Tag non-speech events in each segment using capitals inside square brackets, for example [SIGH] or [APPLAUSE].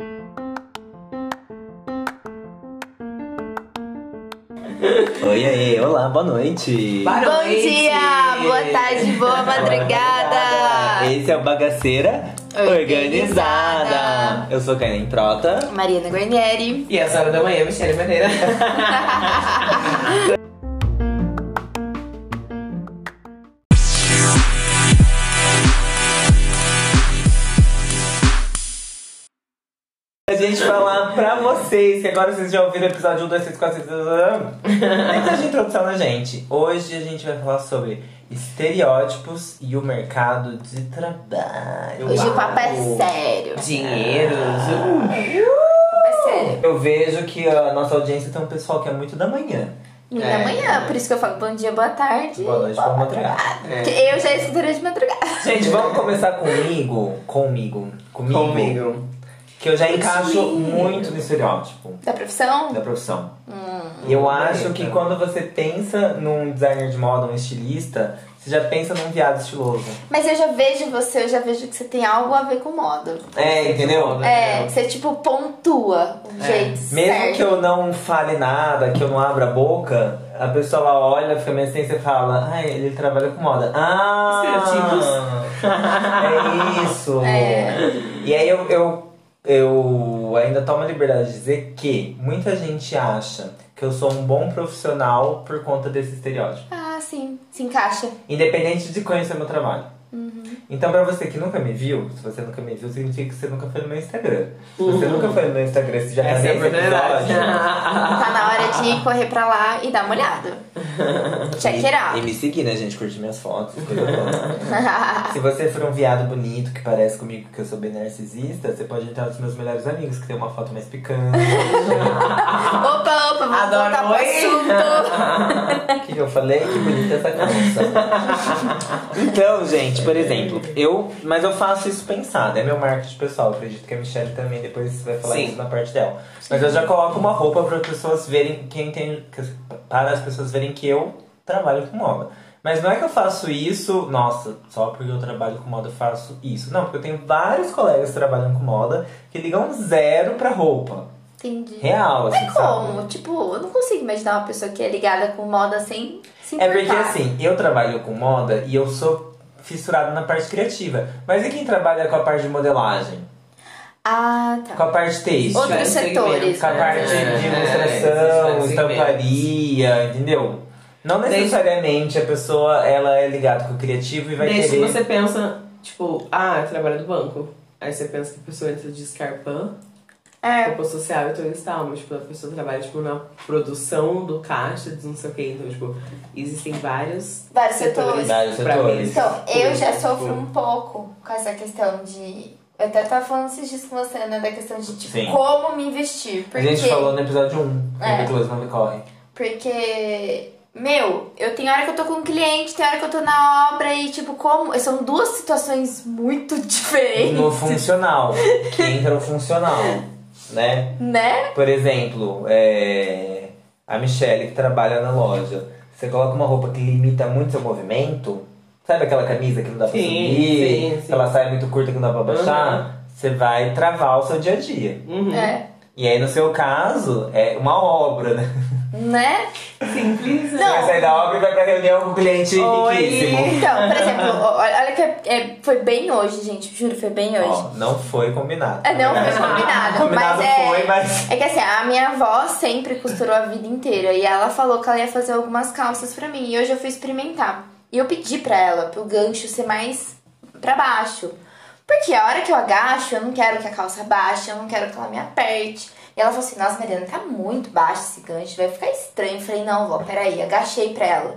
Oi, aí, olá, boa noite. Boa Bom noite. dia, boa tarde, boa madrugada. Esse é o Bagaceira Organizada. Organizada. Eu sou Kainan Trota. Mariana Guarnieri. E essa hora da manhã, Michelle Madeira. [LAUGHS] pra vocês, que agora vocês já ouviram o episódio 1, 2, 3, 4, 5, 6, Nem faz introdução na gente. Hoje a gente vai falar sobre estereótipos e o mercado de trabalho. Hoje o papo é sério. Dinheiros. O papo é sério. Eu vejo que a nossa audiência tem um pessoal que é muito da manhã. E É. da manhã, por isso que eu falo bom dia, boa tarde. Boa noite, boa madrugada. Porque eu já escuto durante madrugada. Gente, vamos começar comigo. Comigo. Comigo. Comigo. Que eu já encaixo muito no estereótipo Da profissão? da profissão. Hum. E eu acho que quando você pensa num designer de moda, um estilista, você já pensa num viado estiloso. Mas eu já vejo você, eu já vejo que você tem algo a ver com moda. É, entendeu? É, que você tipo pontua o É. jeito Mesmo certo. que eu não fale nada, que eu não abra a boca, a pessoa olha, fica meio assim, você fala, ai, ele trabalha com moda. Ah! [LAUGHS] É isso! É. E aí eu, eu, eu ainda tomo a liberdade de dizer que muita gente acha que eu sou um bom profissional por conta desse estereótipo. Ah, sim. Se encaixa. Independente de conhecer meu trabalho. Uhum. Então, pra você que nunca me viu, se você nunca me viu, significa que você nunca foi no meu Instagram. Se você nunca foi no meu Instagram, você já tá é nesse oportunidade. episódio. [LAUGHS] Tá na hora de correr pra lá e dar uma olhada. [LAUGHS] Check it E out. me seguir, né, gente? Curtir minhas fotos. [LAUGHS] Se você for um viado bonito que parece comigo que eu sou bem narcisista, você pode entrar nos meus melhores amigos, que tem uma foto mais picante. Opa, opa, vamos Adoro, voltar pro assunto. O que que eu falei? Que bonita essa calça. então, gente, por exemplo, eu. Mas eu faço isso pensado, é meu marketing pessoal. Acredito que a Michelle também depois vai falar Sim. isso na parte dela. Mas eu já coloco uma roupa para as pessoas verem quem tem. Para as pessoas verem que eu trabalho com moda. Mas não é que eu faço isso, nossa, só porque eu trabalho com moda eu faço isso. Não, porque eu tenho vários colegas que trabalham com moda que ligam zero pra roupa. Entendi. Real, assim, Mas sabe? como? Tipo, eu não consigo imaginar uma pessoa que é ligada com moda sem se É importar. porque assim, eu trabalho com moda e eu sou fissurado na parte criativa. Mas e quem trabalha com a parte de modelagem? Ah, tá. Com a parte têxtil? Outros setores. Com a né? parte É, de é, ilustração, esses estamparia, entendeu? Não necessariamente a pessoa ela é ligada com o criativo e vai Desde que querer... você pensa, tipo, ah, trabalha no banco. Aí você pensa que a pessoa entra de escarpão, É. roupa social e tudo isso tal. Mas, tipo, a pessoa trabalha, tipo, na produção do caixa, de não sei o que. Então, tipo, existem vários... Vários setores. Vários pra setores. mim, Então, eu já tipo, sofro um pouco com essa questão de. Eu até tava falando esses dias com você, né? Da questão de, tipo, Sim. como me investir. A Porque. gente falou no episódio 1, É. que não me corre. Porque. Meu, eu tenho hora que eu tô com um cliente, tem hora que eu tô na obra e, tipo, como. São duas situações muito [LAUGHS] diferentes. No funcional, que entra o funcional, né? Né? Por exemplo, é, a Michelle que trabalha na loja. Você coloca uma roupa que limita muito seu movimento. Sabe aquela camisa que não dá pra Sim, subir? sim, sim. Aquela saia muito curta que não dá pra baixar? Uhum. Você vai travar o seu dia a dia. Uhum. É. E aí, no seu caso, é uma obra, né? Né? Simples. Você vai sair da obra e vai pra reunião com o cliente Oi. riquíssimo. Então, por exemplo, olha que é- é- foi bem hoje, gente. Juro, foi bem hoje. Ó, não foi combinado. É, não foi [LAUGHS] combinado. Combinado mas é, foi, mas- É que assim, a minha avó sempre costurou a vida inteira. E ela falou que ela ia fazer algumas calças pra mim. E hoje eu fui experimentar. E eu pedi pra ela, pro gancho ser mais pra baixo. Porque a hora que eu agacho, eu não quero que a calça baixe, eu não quero que ela me aperte. E ela falou assim, nossa, Mariana, tá muito baixo esse gancho, vai ficar estranho. Eu falei, não, vó, peraí, agachei pra ela.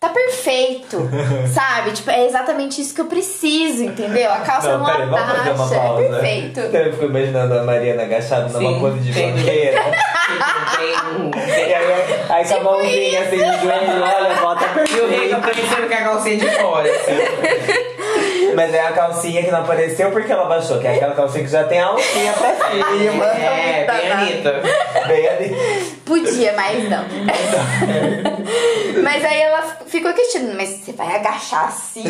Tá perfeito, [LAUGHS] sabe? Tipo, é exatamente isso que eu preciso, entendeu? A calça não, peraí, vamos fazer uma abaixa, é pausa. perfeito. Então eu fico imaginando a Mariana agachada numa pose de tem- banqueira. Tem, e aí, aí com a mãozinha assim no joelho, olha, bota E o rei perfeito. aparecendo com a calcinha de fora, assim. Mas é a calcinha que não apareceu porque ela baixou, que é aquela calcinha que já tem a alcinha pra [LAUGHS] cima. É, bem Anitta. Bem ali. Podia, mas não. mas aí ela ficou questionando, mas você vai agachar assim?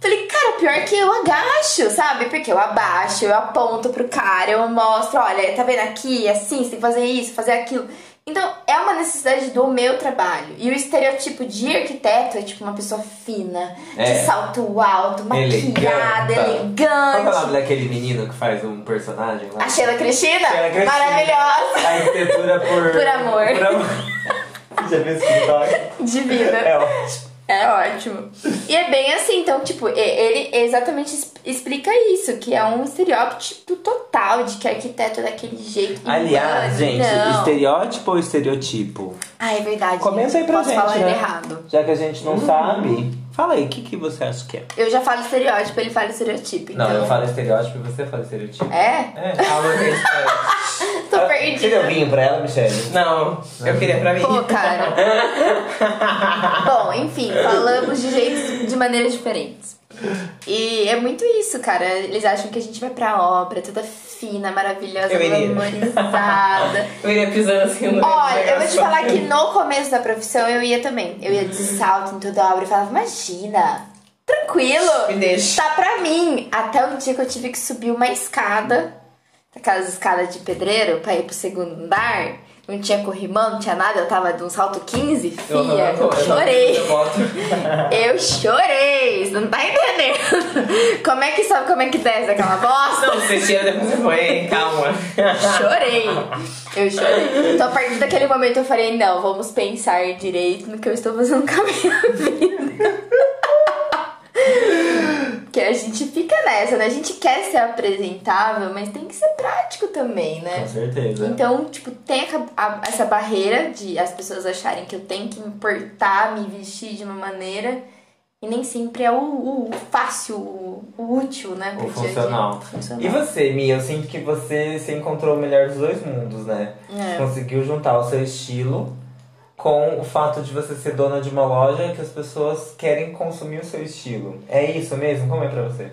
Falei, cara, pior que eu agacho, sabe? Porque eu abaixo, eu aponto pro cara, eu mostro, olha, tá vendo aqui, assim, você tem que fazer isso, fazer aquilo. Então, é uma necessidade do meu trabalho. E o estereotipo de arquiteto é tipo uma pessoa fina, É. de salto alto, maquiada, Elegante. Qual é o nome daquele menino que faz um personagem lá? A Sheila Cristina? Sheila Cristina. Maravilhosa. A arquitetura por... Por amor. Por amor. [LAUGHS] Já viu esse TikTok? De vida. É ótimo. É ótimo. E é bem assim, então, tipo, ele exatamente explica isso, que é um estereótipo total de que arquiteto é daquele jeito. Aliás, gente, não. estereótipo ou estereotipo? Ah, é verdade. Comenta aí pra Posso gente, falar né? errado. Já que a gente não sabe, fala aí, o que, que você acha que é? Eu já falo estereótipo, ele fala estereotipo. Não, então... eu falo estereótipo e você fala estereotipo. É? É, gente. pera. [LAUGHS] Tô Você deu vinho pra ela, Michelle? Não, eu queria pra mim. Pô, cara. [LAUGHS] Bom, enfim, falamos de jeitos, de maneiras diferentes. E é muito isso, cara. Eles acham que a gente vai pra obra, toda fina, maravilhosa, Eu iria. glamorizada. [LAUGHS] Eu iria pisando assim no Olha, eu vou te falar que no começo da profissão eu ia também. Eu ia de salto em toda a obra e falava, imagina, tranquilo, Me deixa. tá pra mim. Até o dia que eu tive que subir uma escada, aquelas escadas de pedreiro, pra ir pro segundo andar. Não tinha corrimão, não tinha nada, eu tava de um salto 15, fia, Eu- eu- eu- eu [LAUGHS] chorei. eu chorei, você não tá entendendo. [LAUGHS] Como é que sabe como é que desce aquela bosta? Não, você tira depois você põe, calma. Chorei. Eu chorei. Então, a partir daquele momento, eu falei: não, vamos pensar direito no que eu estou fazendo com a minha [LAUGHS] vida. Que a gente fica nessa, né? A gente quer ser apresentável, mas tem que ser prático também, né? Com certeza. Então, tipo, tem a- a- essa barreira de as pessoas acharem que eu tenho que me portar, me vestir de uma maneira. E nem sempre é o, o fácil, o, o útil, né? O funcional. Funcional. E você, Mia? Eu sinto que você se encontrou o melhor dos dois mundos, né? É. Conseguiu juntar o seu estilo com o fato de você ser dona de uma loja que as pessoas querem consumir o seu estilo. É isso mesmo? Como é pra você?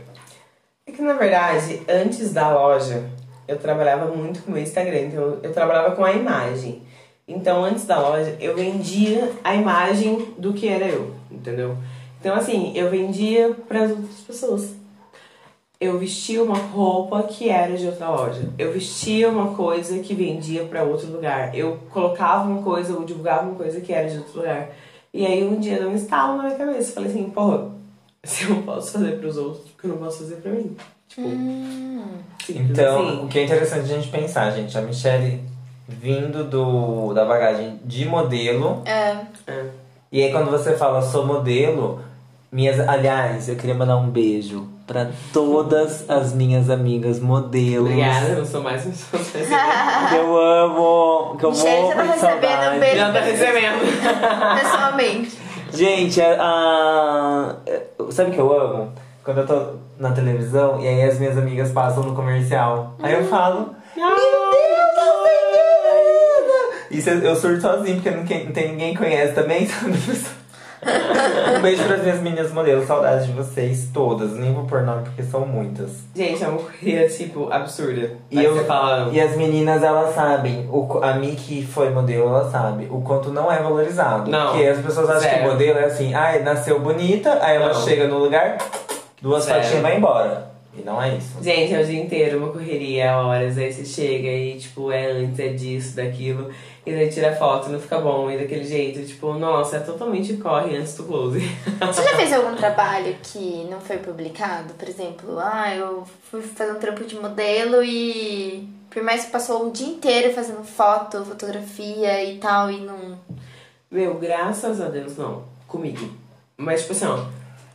É que na verdade, antes da loja, eu trabalhava muito com o Instagram, então eu trabalhava com a imagem. Então, antes da loja, eu vendia a imagem do que era eu, entendeu? Então, assim, eu vendia para as outras pessoas. Eu vestia uma roupa que era de outra loja. Eu vestia uma coisa que vendia para outro lugar. Eu colocava uma coisa, eu divulgava uma coisa que era de outro lugar. E aí um dia deu um estalo na minha cabeça. Falei assim, porra, se eu não posso fazer pros outros, porque eu não posso fazer pra mim. Tipo, simples Então, assim. o que é interessante a gente pensar, gente, a Michelle vindo do, da bagagem de modelo, É. É. e aí quando você fala sou modelo, minhas, aliás, eu queria mandar um beijo pra todas as minhas amigas modelos. Obrigada, eu não sou mais [LAUGHS] Que eu amo, que eu Michelle, morro você tá de recebendo saudade. um beijo. Já tá recebendo. [LAUGHS] Pessoalmente. Gente, a, a- sabe o que eu amo? Quando eu tô na televisão e aí as minhas amigas passam no comercial. Aí eu falo, Isso eu, eu surto sozinho, porque não, não tem ninguém que conhece também, [LAUGHS] sabe? Um beijo pras minhas meninas modelos, saudades de vocês todas. Nem vou pôr nome porque são muitas. Gente, é uma corrida, tipo, absurda. E, Aí eu, fala... e as meninas, elas sabem, o, a Mi que foi modelo, ela sabe o quanto não é valorizado. Não. Porque as pessoas acham que Zero. modelo é assim, ai, nasceu bonita, aí ela Não. chega no lugar, duas Zero. fotinhas e vai embora. E não é isso. Gente, é o dia inteiro, uma correria, horas, aí você chega e, tipo, é antes, é disso, daquilo, e daí tira foto, não fica bom, e daquele jeito, tipo, nossa, é totalmente corre antes do close. Você já fez algum trabalho que não foi publicado? Por exemplo, ah, eu fui fazer um trampo de modelo e por mais que passou o dia inteiro fazendo foto, fotografia e tal, e não. Meu, graças a Deus, não, comigo. Mas, tipo assim, ó,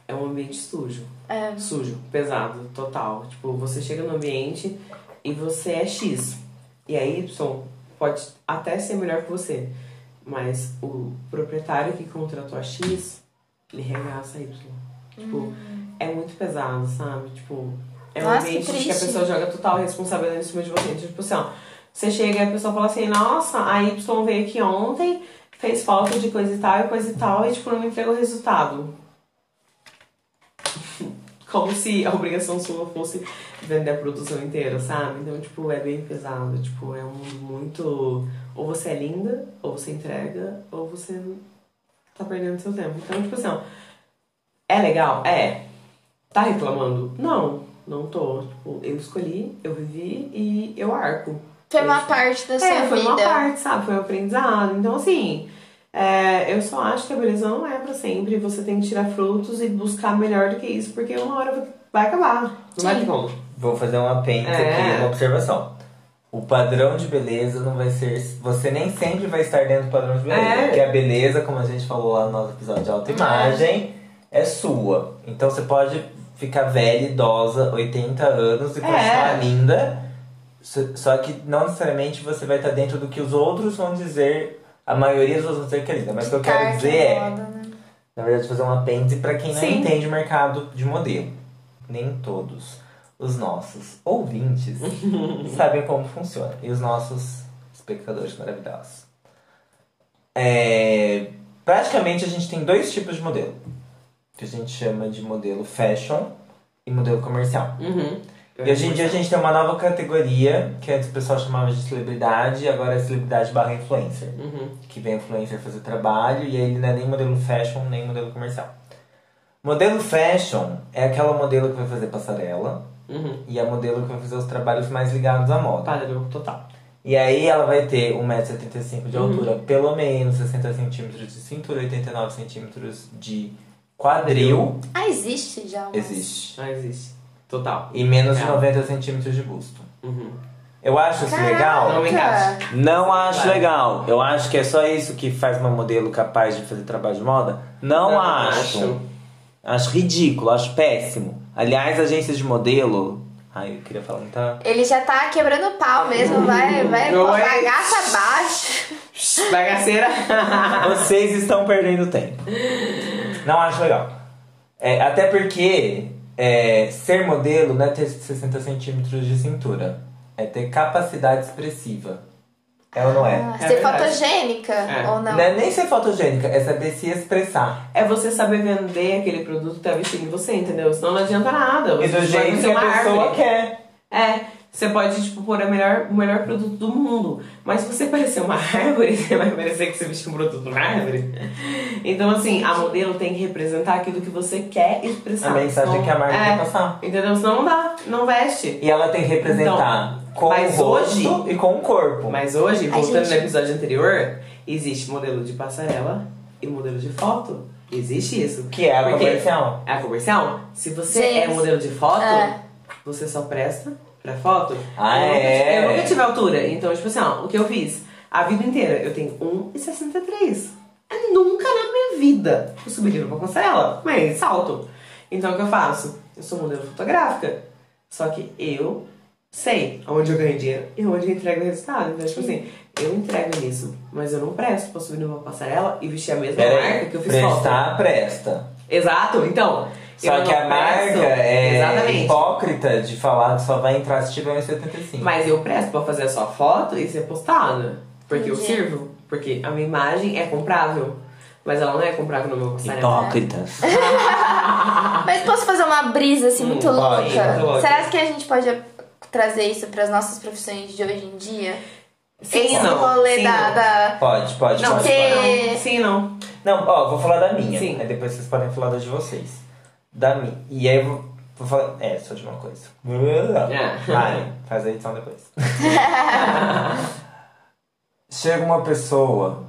é um ambiente sujo. É. Sujo, pesado, total. Tipo, você chega no ambiente e você é X. E a Y pode até ser melhor que você. Mas o proprietário que contratou a X, ele regaça a Y. Tipo, é muito pesado, sabe? Tipo, é um Nossa, que ambiente que, a triste. pessoa joga total responsabilidade em cima de você. Tipo assim, ó, você chega e a pessoa fala assim, nossa, a Y veio aqui ontem, fez falta de coisa e tal e coisa e tal, e tipo, não me entregou o resultado. Como se a obrigação sua fosse vender a produção inteira, sabe? Então, tipo, é bem pesado. Tipo, é um muito. Ou você é linda, ou você entrega, ou você tá perdendo seu tempo. Então, tipo assim, ó, é legal? É. Tá reclamando? Não, não tô. Tipo, eu escolhi, eu vivi e eu arco. Foi uma parte da sua É, foi vida. uma parte, sabe? Foi um aprendizado. Então, assim, é, eu só acho que a beleza não é pra sempre. Você tem que tirar frutos e buscar melhor do que isso, porque uma hora vai acabar. Não vai ter como. Vou fazer um apêndice É. aqui, uma observação. O padrão de beleza não vai ser. Você nem sempre vai estar dentro do padrão de beleza. É. Porque a beleza, como a gente falou lá no nosso episódio de autoimagem, é sua. Então você pode ficar velha, idosa, 80 anos e continuar É. linda. Só- Só que não necessariamente você vai estar dentro do que os outros vão dizer. A maioria dos outros vão dizer que é. Mas o que eu quero dizer é. moda, né? Na verdade, fazer um apêndice para quem não Sim. entende o mercado de modelo. Nem todos os nossos ouvintes [LAUGHS] sabem como funciona. E os nossos espectadores maravilhosos. É, praticamente a gente tem dois tipos de modelo. Que a gente chama de modelo fashion e modelo comercial. Uhum. E hoje em dia a gente tem uma nova categoria, que antes o pessoal chamava de celebridade, agora é celebridade barra influencer Uhum. que vem influencer fazer trabalho e aí ele não é nem modelo fashion nem modelo comercial. Modelo fashion é aquela modelo que vai fazer passarela Uhum. e a modelo que vai fazer os trabalhos mais ligados à moda. Padrão total. E aí ela vai ter 1,75m de Uhum. altura, pelo menos 60 centímetros de cintura, 89 centímetros de quadril, Ah, existe já. umas- existe. Não existe. Total. E menos de Real. 90 centímetros de busto. Uhum. Eu acho isso Caraca. legal. Não me encaixa. Não acho Vai. legal. Eu acho que é só isso que faz uma modelo capaz de fazer trabalho de moda. Não, Não acho. acho. Acho ridículo, acho péssimo. Aliás, agências de modelo. Ai, eu queria falar muita. Ele já tá quebrando pau mesmo, vai, vai é? bagaça abaixo. Bagaceira. [LAUGHS] Vocês estão perdendo tempo. Não acho legal. É, até porque é, ser modelo não é ter 60 centímetros de cintura. É ter capacidade expressiva. É ou não é? Ah, É ser verdade. fotogênica É. ou não? Não é nem ser fotogênica, é saber se expressar. É você saber vender aquele produto que tá vestindo em você, entendeu? Senão não adianta nada. E Você do vai jeito que a pessoa árvore. quer. É, você pode, tipo, pôr a melhor, o melhor produto do mundo. Mas se você parecer uma [LAUGHS] árvore, você vai parecer que você vestiu um produto de uma árvore. Então, assim, a modelo tem que representar aquilo que você quer expressar. A mensagem Senão- que a marca é, quer passar. Entendeu? Senão não dá, não veste. E ela tem que representar com mas o rosto hoje- e com o corpo. Mas hoje, voltando gente. no episódio anterior, existe modelo de passarela e modelo de foto. Existe isso. Que é a Porque- comercial. É a comercial? Se você Gente. é modelo de foto, É. você só presta pra foto. Ah, eu, nunca, é? eu nunca tive altura. Então, tipo assim, ó, o que eu fiz? A vida inteira, eu tenho 1,63. Eu Nunca na minha vida eu subiria numa passarela, mas salto. Então, o que eu faço? Eu sou modelo fotográfica. Só que eu sei onde eu ganho dinheiro e onde eu entrego o resultado. Então, tipo assim, eu entrego nisso, mas eu não presto pra subir numa passarela e vestir a mesma Pera marca aí, que eu fiz foto. prestar, presta. Exato, então. Só eu que a marca é Exatamente. hipócrita de falar que só vai entrar se tiver 1,75. Mas eu presto pra fazer a sua foto e ser postada. Porque eu Entendi. sirvo. Porque a minha imagem é comprável. Mas ela não é comprável no meu passarela. Hipócritas. [LAUGHS] Mas posso fazer uma brisa assim muito Hum, louca? pode, louca. Será que a gente pode trazer isso para as nossas profissões de hoje em dia? Sim, Esse não. rolê Sim, da, não. da- Pode, pode, Não, pode. pode. não. Sim, não. Não, ó, vou falar da minha. Sim. Aí depois vocês podem falar da de vocês. Da minha. E aí eu vou, vou falar. É, só de uma coisa. [LAUGHS] Vai, faz a edição depois. [LAUGHS] Chega uma pessoa,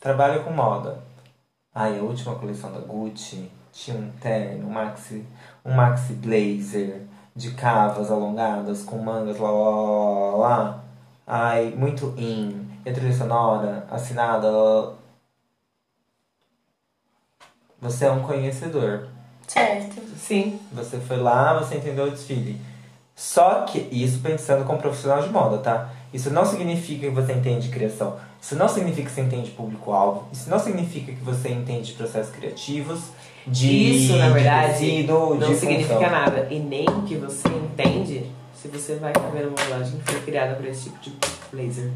trabalha com moda. Ai, a última coleção da Gucci tinha um terno, um maxi, um maxi blazer de cavas alongadas com mangas lá, lá, lá, lá, lá. Ai, muito in. E a trilha sonora assinada. Você é um conhecedor. Certo. Sim. Você foi lá, você entendeu o desfile. Só que, isso pensando como profissional de moda, tá? Isso não significa que você entende criação. Isso não significa que você entende público-alvo. Isso não significa que você entende processos criativos, de, Isso, na de verdade, tecido, não de significa função. nada. E nem que você entende se você vai caber uma modelagem que foi criada pra esse tipo de blazer.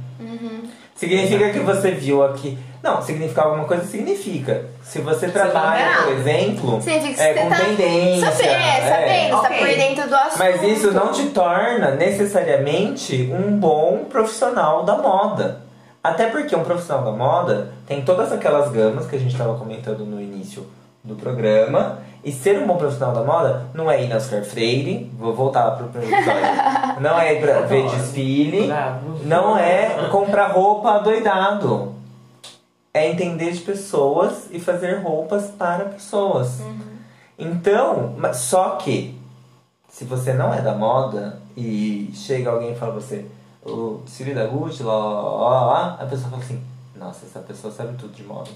Significa que você viu aqui. Não, significar alguma coisa significa. Se você trabalha, por exemplo, Significa é com tá tendência. saber, é. sabendo, você tá por dentro do assunto. Mas isso não te torna necessariamente um bom profissional da moda. Até porque um profissional da moda tem todas aquelas gamas que a gente estava comentando no início do programa E ser um bom profissional da moda não é ir na Oscar Freire, vou voltar pro primeiro episódio. [LAUGHS] não é ir pra ver desfile, não é comprar roupa doidado. É entender de pessoas e fazer roupas para pessoas. Então, mas- só que se você não é da moda e chega alguém e fala pra você o desfile da Gucci, lá, lá, lá, lá, a pessoa fala assim, nossa, essa pessoa sabe tudo de moda.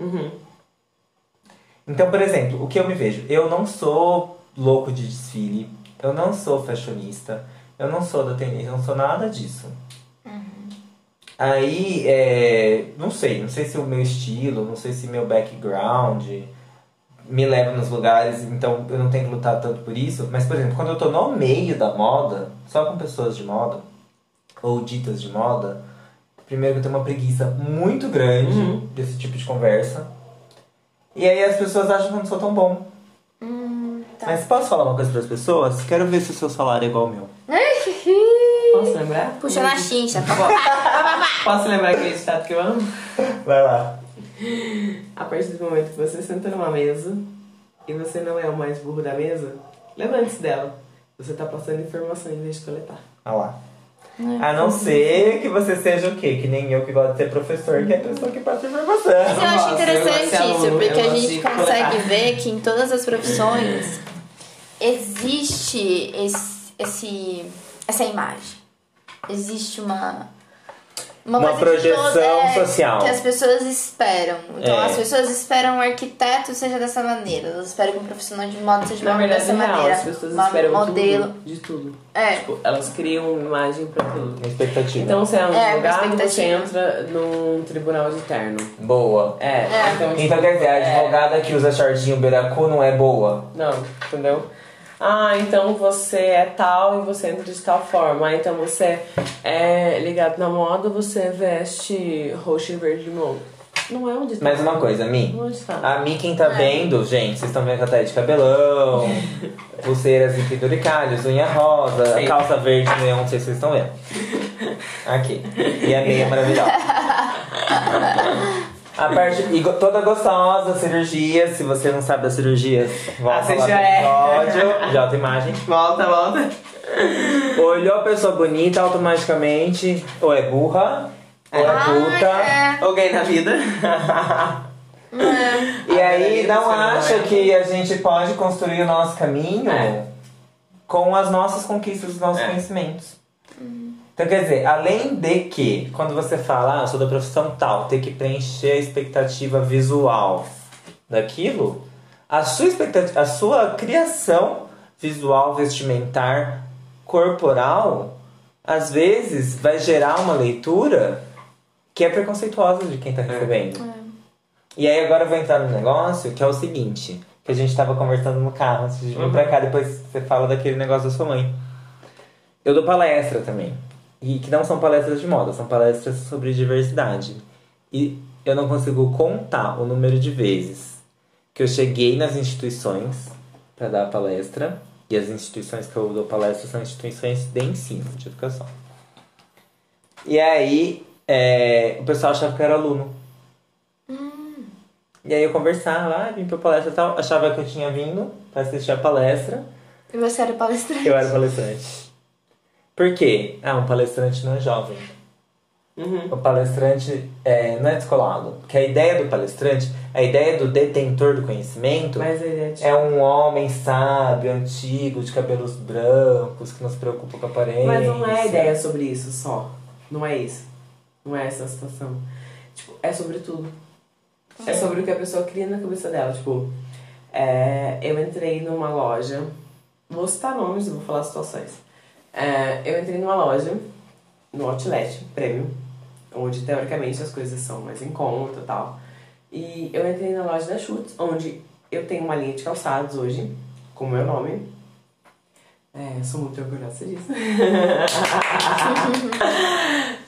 Uhum. Então, por exemplo, o que eu me vejo? Eu não sou louco de desfile, eu não sou fashionista, eu não sou da tendência, eu não sou nada disso. Aí, é, não sei, não sei se o meu estilo, não sei se meu background me leva nos lugares, então eu não tenho que lutar tanto por isso. Mas, por exemplo, quando eu tô no meio da moda, só com pessoas de moda, ou ditas de moda, primeiro que eu tenho uma preguiça muito grande Uhum. desse tipo de conversa. E aí as pessoas acham que eu não sou tão bom. Hum, tá. Mas posso falar uma coisa para as pessoas? Quero ver se o seu salário é igual ao meu. Posso lembrar? Puxa na chincha. [LAUGHS] Posso lembrar aquele ditado que eu amo? Vai lá. A partir do momento que você senta numa mesa e você não é o mais burro da mesa, levante-se dela. Você tá passando informação em vez de coletar. Olha lá. A não ser que você seja o quê? Que nem eu que gosto de ser professor, que é a pessoa que passa informação. Mas eu acho eu interessante aluno, isso, eu porque a gente consegue ver que em todas as profissões existe esse, esse- essa imagem. Existe uma. Uma que projeção é, social. Que as pessoas esperam. Então É. as pessoas esperam um arquiteto seja dessa maneira. Elas esperam que um profissional de moda seja Na uma- verdade, dessa é real, maneira. as pessoas Uma esperam modelo. tudo, de tudo. É. Tipo, elas criam uma imagem pra tudo. Uma expectativa. Então você é um É, advogado, você entra num tribunal de terno. Boa. É, É. então tipo, Então quer dizer, a é, advogada que usa shortinho beiracu não é boa? Não, entendeu? Ah, então você é tal e você entra de tal forma. Ah, então você é ligado na moda, você veste roxo e verde de limão. Não é um ditado. Mas uma coisa, Mi. Não é um ditado. A Mi, quem tá vendo, gente, vocês estão vendo que ela tá de cabelão, [LAUGHS] pulseiras e penduricalhos, unha rosa, Sim. calça verde neon, não sei se vocês estão vendo. Aqui. E a meia maravilhosa. [LAUGHS] A parte, e toda gostosa, cirurgia. Se você não sabe das cirurgias, volta você lá já no é. episódio [LAUGHS] de autoimagem. Volta, volta. Olhou a pessoa bonita automaticamente, ou é burra, ou é Ah, puta. é. Alguém na vida. [LAUGHS] E aí Ai, não você não acha é. que a gente pode construir o nosso caminho É. com as nossas conquistas, os nossos É. conhecimentos. Então quer dizer, além de que quando você fala, ah, eu sou da profissão tal, tem que preencher a expectativa visual daquilo, a sua expectativa, a sua criação visual, vestimentar, corporal, às vezes vai gerar uma leitura que é preconceituosa de quem tá recebendo. E aí agora eu vou entrar no negócio que é o seguinte, que a gente tava conversando no carro antes de vir Uhum. pra cá, depois você fala daquele negócio da sua mãe. Eu dou palestra também. E que não são palestras de moda, são palestras sobre diversidade. E eu não consigo contar o número de vezes que eu cheguei nas instituições para dar a palestra. E as instituições que eu dou palestra são instituições de ensino, de educação. E aí, é, o pessoal achava que eu era aluno. E aí eu conversava, ah, vim pra palestra e tal, achava que eu tinha vindo pra assistir a palestra, E você era palestrante. eu era palestrante. Por quê? Ah, um palestrante não é jovem. Uhum. O palestrante é, não é descolado. Porque a ideia do palestrante, a ideia do detentor do conhecimento de... é um homem sábio, antigo, de cabelos brancos, que não se preocupa com a aparência. Mas não é a ideia sobre isso só. Não é isso. Não é essa a situação. Tipo, é sobre tudo. É sobre o que a pessoa cria na cabeça dela. Tipo, é, eu entrei numa loja. Vou citar nomes e vou falar situações. É, eu entrei numa loja, no Outlet Premium, onde teoricamente as coisas são mais em conta e tal. E eu entrei na loja da Schutz, onde eu tenho uma linha de calçados hoje, com o meu nome. É, sou muito orgulhosa disso. [LAUGHS]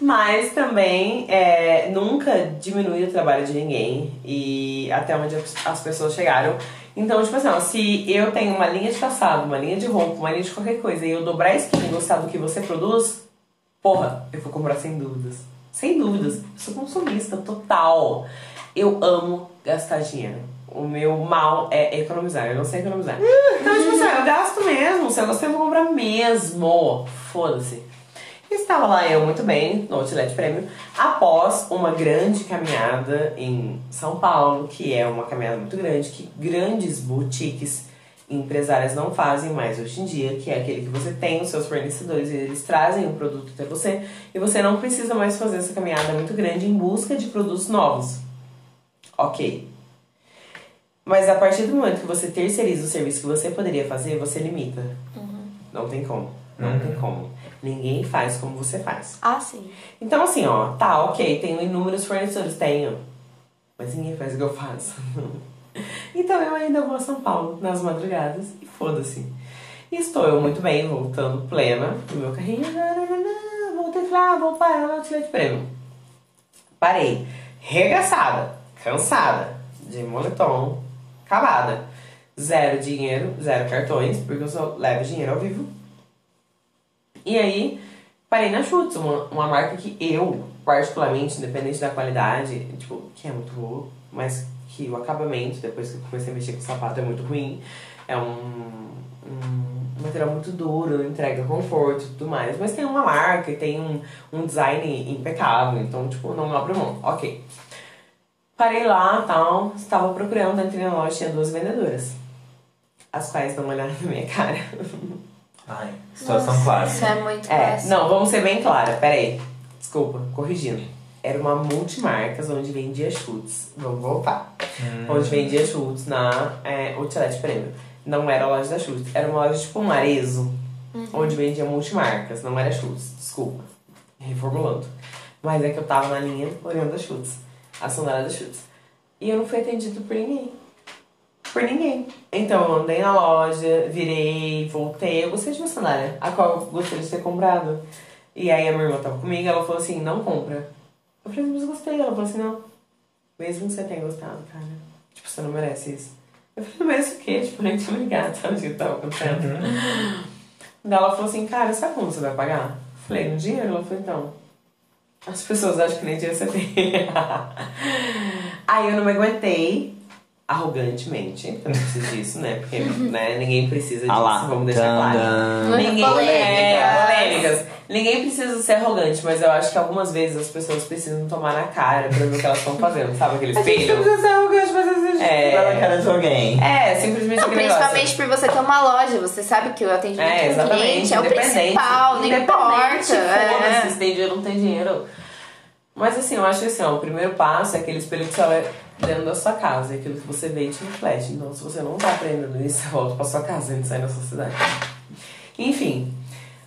Mas também é, nunca diminui o trabalho de ninguém e até onde as as pessoas chegaram. Então, tipo assim, ó, se eu tenho uma linha de calçado, uma linha de roupa, uma linha de qualquer coisa e eu dobrar a esquina e gostar do que você produz, porra, eu vou comprar sem dúvidas. Sem dúvidas. Eu sou consumista total. Eu amo gastar dinheiro. O meu mal é economizar, eu não sei economizar. Então, tipo assim, eu gasto mesmo. Se eu gostei, eu vou comprar mesmo. Foda-se. Estava lá eu muito bem, no Outlet Prêmio, após uma grande caminhada em São Paulo, que é uma caminhada muito grande, que grandes boutiques empresárias não fazem mais hoje em dia, que é aquele que você tem os seus fornecedores e eles trazem o produto até você e você não precisa mais fazer essa caminhada muito grande em busca de produtos novos. Ok. Mas a partir do momento que você terceiriza o serviço que você poderia fazer, você limita. Não tem como. Não tem como. Ninguém faz como você faz. Ah, sim. Então, assim, ó, tá, ok, tenho inúmeros fornecedores, tenho. Mas ninguém faz o que eu faço. [LAUGHS] então eu ainda vou a São Paulo nas madrugadas e foda-se. E estou eu muito bem, voltando plena no meu carrinho. [LAUGHS] Voltei e falei, ah, vou parar no Outlet Prêmio. Parei. Regaçada, cansada, de moletom, acabada. Zero dinheiro, zero cartões, porque eu só levo dinheiro ao vivo. E aí, parei na Schutz, uma, uma marca que eu, particularmente, independente da qualidade, tipo, que é muito boa, mas que o acabamento, depois que eu comecei a mexer com sapato, é muito ruim. É um, um material muito duro, entrega conforto e tudo mais. Mas tem uma marca e tem um, um design impecável, então, tipo, não abro mão. Ok. Parei lá tal, estava procurando, entrei na loja, tinha duas vendedoras. As quais dão uma olhada na minha cara. Ai, situação Isso clássica. é muito É, clássico. não, vamos ser bem clara, peraí. Desculpa, corrigindo. Era uma multimarcas onde vendia chutes. Vamos voltar. Onde vendia chutes na é, Outlet Prêmio. Não era a loja da chutes. Era uma loja tipo um arezo. Onde vendia multimarcas. Não era chutes. Desculpa. Reformulando. Mas é que eu tava na linha olhando as chutes. A sandália das chutes. E eu não fui atendido por ninguém. Por ninguém. Então eu andei na loja, virei, voltei. Eu gostei de uma sandália, a qual eu gostaria de ter comprado. E aí a minha irmã tava comigo, ela falou assim, não compra. Eu falei, mas gostei. Ela falou assim, não. Mesmo que você tenha gostado, cara. Tipo, você não merece isso. Eu falei, não merece o quê? Tipo, nem tinha ligado, sabe o que tava acontecendo? Daí ela falou assim, cara, sabe como você vai pagar? Eu falei, no dinheiro? Ela falou, então. As pessoas acham que nem dinheiro você. Aí eu não me aguentei arrogantemente. Eu não preciso disso, né? Porque né, ninguém precisa disso, Ah lá. vamos deixar claro. Ninguém Polêmicas. é, polêmicas. Ninguém precisa ser arrogante, mas eu acho que algumas vezes as pessoas precisam tomar na cara pra ver o que elas estão fazendo, sabe? Aquele A gente não espelho. precisa ser arrogante, mas às vezes a gente É. na cara de alguém. É, simplesmente Não, principalmente por você ter uma loja, você sabe que o atendimento É, com o exatamente. cliente é o principal, não importa. É. se tem dinheiro ou não tem dinheiro. Mas assim, eu acho que assim, ó, o primeiro passo é aquele espelho que você olha dentro da sua casa, é aquilo que você vê e te reflete. Então, se você não tá aprendendo isso, volta pra sua casa de sair da sua cidade. Enfim.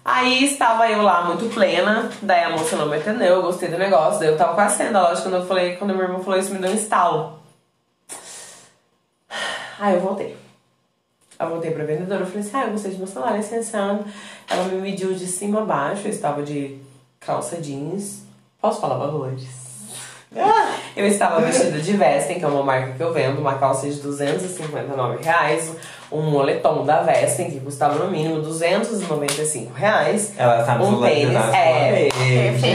Aí estava eu lá muito plena, daí a moça não me atendeu, eu gostei do negócio, daí eu tava quase da loja quando eu falei, quando meu irmão falou isso, me deu um estalo. Aí eu voltei. Eu voltei pra vendedora, eu falei assim, ah, eu gostei de meu celular, licenciando. Ela me mediu de cima a baixo, eu estava de calça jeans. Posso falar valores? Eu estava vestida de Vestem, que é uma marca que eu vendo, uma calça de 259 reais, um moletom da Vestem, que custava no mínimo 295 reais. Ela sabe Um tênis, é.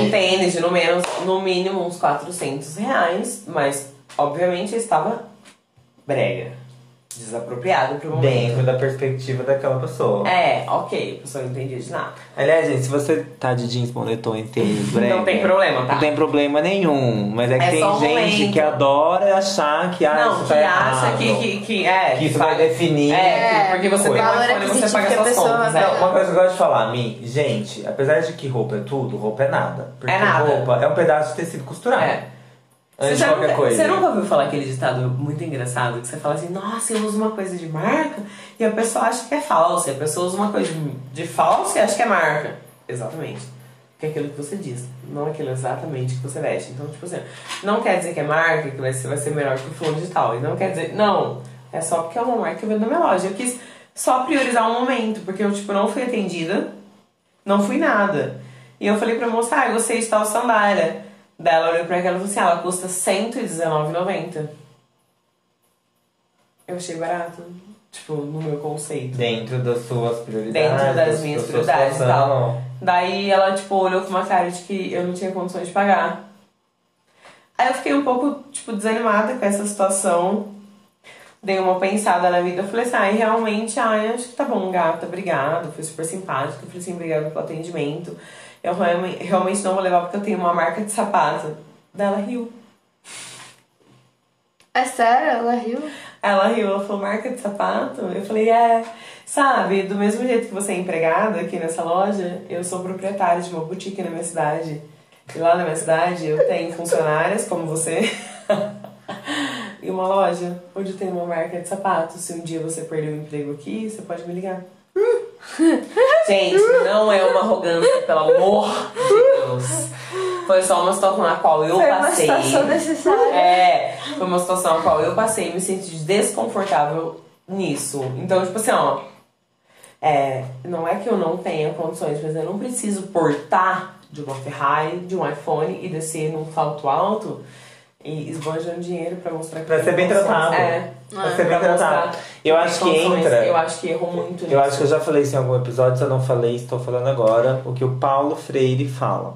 Um tênis de no, menos, no mínimo uns 400 reais, mas obviamente eu estava brega, desapropriado pro momento. Dentro da perspectiva daquela pessoa. É, ok, a pessoa não entendia de nada. Aliás, gente, se você tá de jeans, moletom e tênis brega, Não tem problema, tá? Não tem problema nenhum. Mas é que É tem gente momento. que adora achar que, ah, não, que tá acha que, que, que é. Que isso vai definir. É, que- porque você tem um Valor iPhone e você paga que a suas contas. É. Uma coisa que eu gosto de falar, Mi, gente, apesar de que roupa é tudo, roupa é nada. Porque É nada. roupa é um pedaço de tecido costurado. É. Você, Antes de qualquer nunca, coisa. você nunca ouviu falar aquele ditado muito engraçado que você fala assim, nossa, eu uso uma coisa de marca e a pessoa acha que é falsa. E a pessoa usa uma coisa de, falsa e acha que é marca. Exatamente. Que é aquilo que você diz, não aquilo exatamente que você veste. Então, tipo assim, não quer dizer que é marca, que vai ser, vai ser melhor que o fulano de tal. E não quer dizer, não, é só porque é uma marca que eu vendo na minha loja. Eu quis só priorizar um momento, porque eu, tipo, não fui atendida, não fui nada. E eu falei pra moça, ah, eu gostei de tal sandália. Daí ela olhou pra aquela e falou assim, ah, ela custa R$119,90. Eu achei barato, tipo, no meu conceito. Dentro das suas prioridades. Dentro das da minhas sua prioridades e tal. Daí ela, tipo, olhou com uma cara de que eu não tinha condições de pagar. Aí eu fiquei um pouco, tipo, desanimada com essa situação. Dei uma pensada na vida. Eu falei assim, ai, realmente, ai, acho que tá bom, gata, obrigado. Foi super simpático. Eu falei assim, obrigado pelo atendimento. Eu realmente, não vou levar porque eu tenho uma marca de sapato. Daí ela riu. É sério? Ela riu? Ela riu, ela falou, marca de sapato? Eu falei, é. Sabe, do mesmo jeito que você é empregada aqui nessa loja, eu sou proprietária de uma boutique na minha cidade. E lá na minha cidade eu tenho funcionárias como você [LAUGHS] e uma loja onde tem uma marca de sapatos. Se um dia você perder o emprego aqui, você pode me ligar. [LAUGHS] Gente, não é uma arrogância, pelo amor de Deus. Foi só uma situação na qual eu Foi uma passei. situação necessária. É, foi uma situação na qual eu passei e me senti desconfortável nisso. Então, tipo assim, ó. É, não é que eu não tenha condições, mas eu não preciso portar de uma Ferrari, de um iPhone e descer num salto alto e esbanjando dinheiro pra mostrar que Pra ser bem tratado. É, Pra ser bem pra tratado. Eu acho que entra. Eu acho que errou muito nisso. Eu acho que eu já falei isso em algum episódio, se eu não falei, estou falando agora, o que o Paulo Freire fala.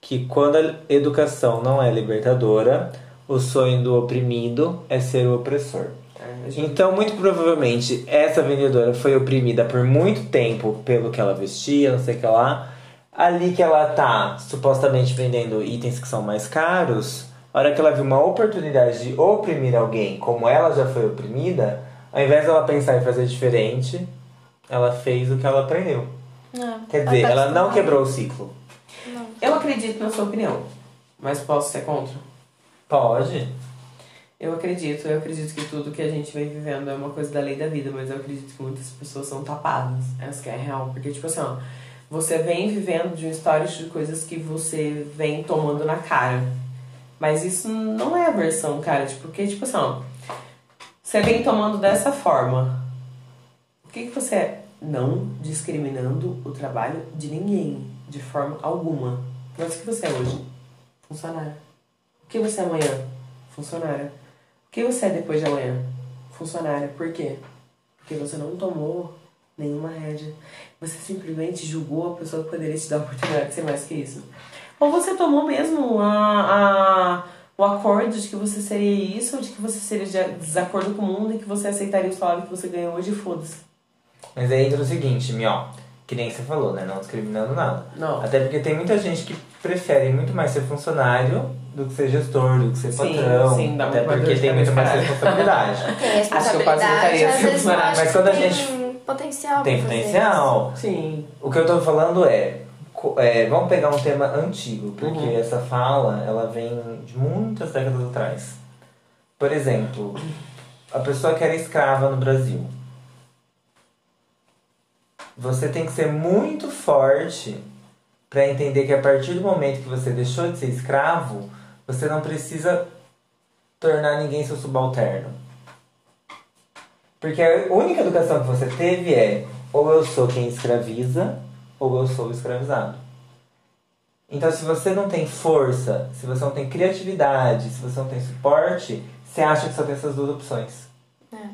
Que quando a educação não é libertadora, o sonho do oprimido é ser o opressor. É, Então, muito provavelmente, essa vendedora foi oprimida por muito tempo pelo que ela vestia, não sei o que lá. Ali que ela tá supostamente vendendo itens que são mais caros, a hora que ela viu uma oportunidade de oprimir alguém, como ela já foi oprimida, ao invés dela pensar em fazer diferente, ela fez o que ela aprendeu. Não. Quer dizer, ela não quebrou o ciclo. Não. Eu acredito na sua opinião, mas posso ser contra? Pode. Eu acredito, eu acredito que tudo que a gente vem vivendo é uma coisa da lei da vida, mas eu acredito que muitas pessoas são tapadas. Essa que é a real. Porque, tipo assim, ó, você vem vivendo de um histórico de coisas que você vem tomando na cara. Mas isso não é a versão, cara. Tipo, porque, tipo assim, ó, você vem tomando dessa forma. O que, que você é? Não discriminando o trabalho de ninguém, de forma alguma. Mas o que você é hoje? Funcionária. O que você é amanhã? Funcionária. O que você é depois de amanhã? Funcionária. Por quê? Porque você não tomou nenhuma rédea. Você simplesmente julgou a pessoa que poderia te dar a oportunidade de ser mais que isso. Ou você tomou mesmo a, a, o acordo de que você seria isso, ou de que você seria de desacordo com o mundo e que você aceitaria o salário que você ganha hoje e foda-se. Mas aí entra o seguinte, Mi, ó, que nem você falou, né? Não discriminando nada. Não. Até porque tem muita gente que prefere muito mais ser funcionário do que ser gestor, do que ser Sim, patrão. sim, dá até porque tem muito mais responsabilidade. [LAUGHS] Tem Acho que eu quase responsabilidade, não funcionário. acho Mas quando a que tem gente- potencial tem potencial. Sim. O que eu tô falando é, é, vamos pegar um tema antigo, porque Uhum. essa fala, ela vem de muitas décadas atrás. Por exemplo, a pessoa que era escrava no Brasil. Você tem que ser muito forte para entender que a partir do momento que você deixou de ser escravo, você não precisa tornar ninguém seu subalterno. Porque a única educação que você teve é ou eu sou quem escraviza, ou eu sou escravizado. Então, se você não tem força, se você não tem criatividade, se você não tem suporte, você acha que só tem essas duas opções. É.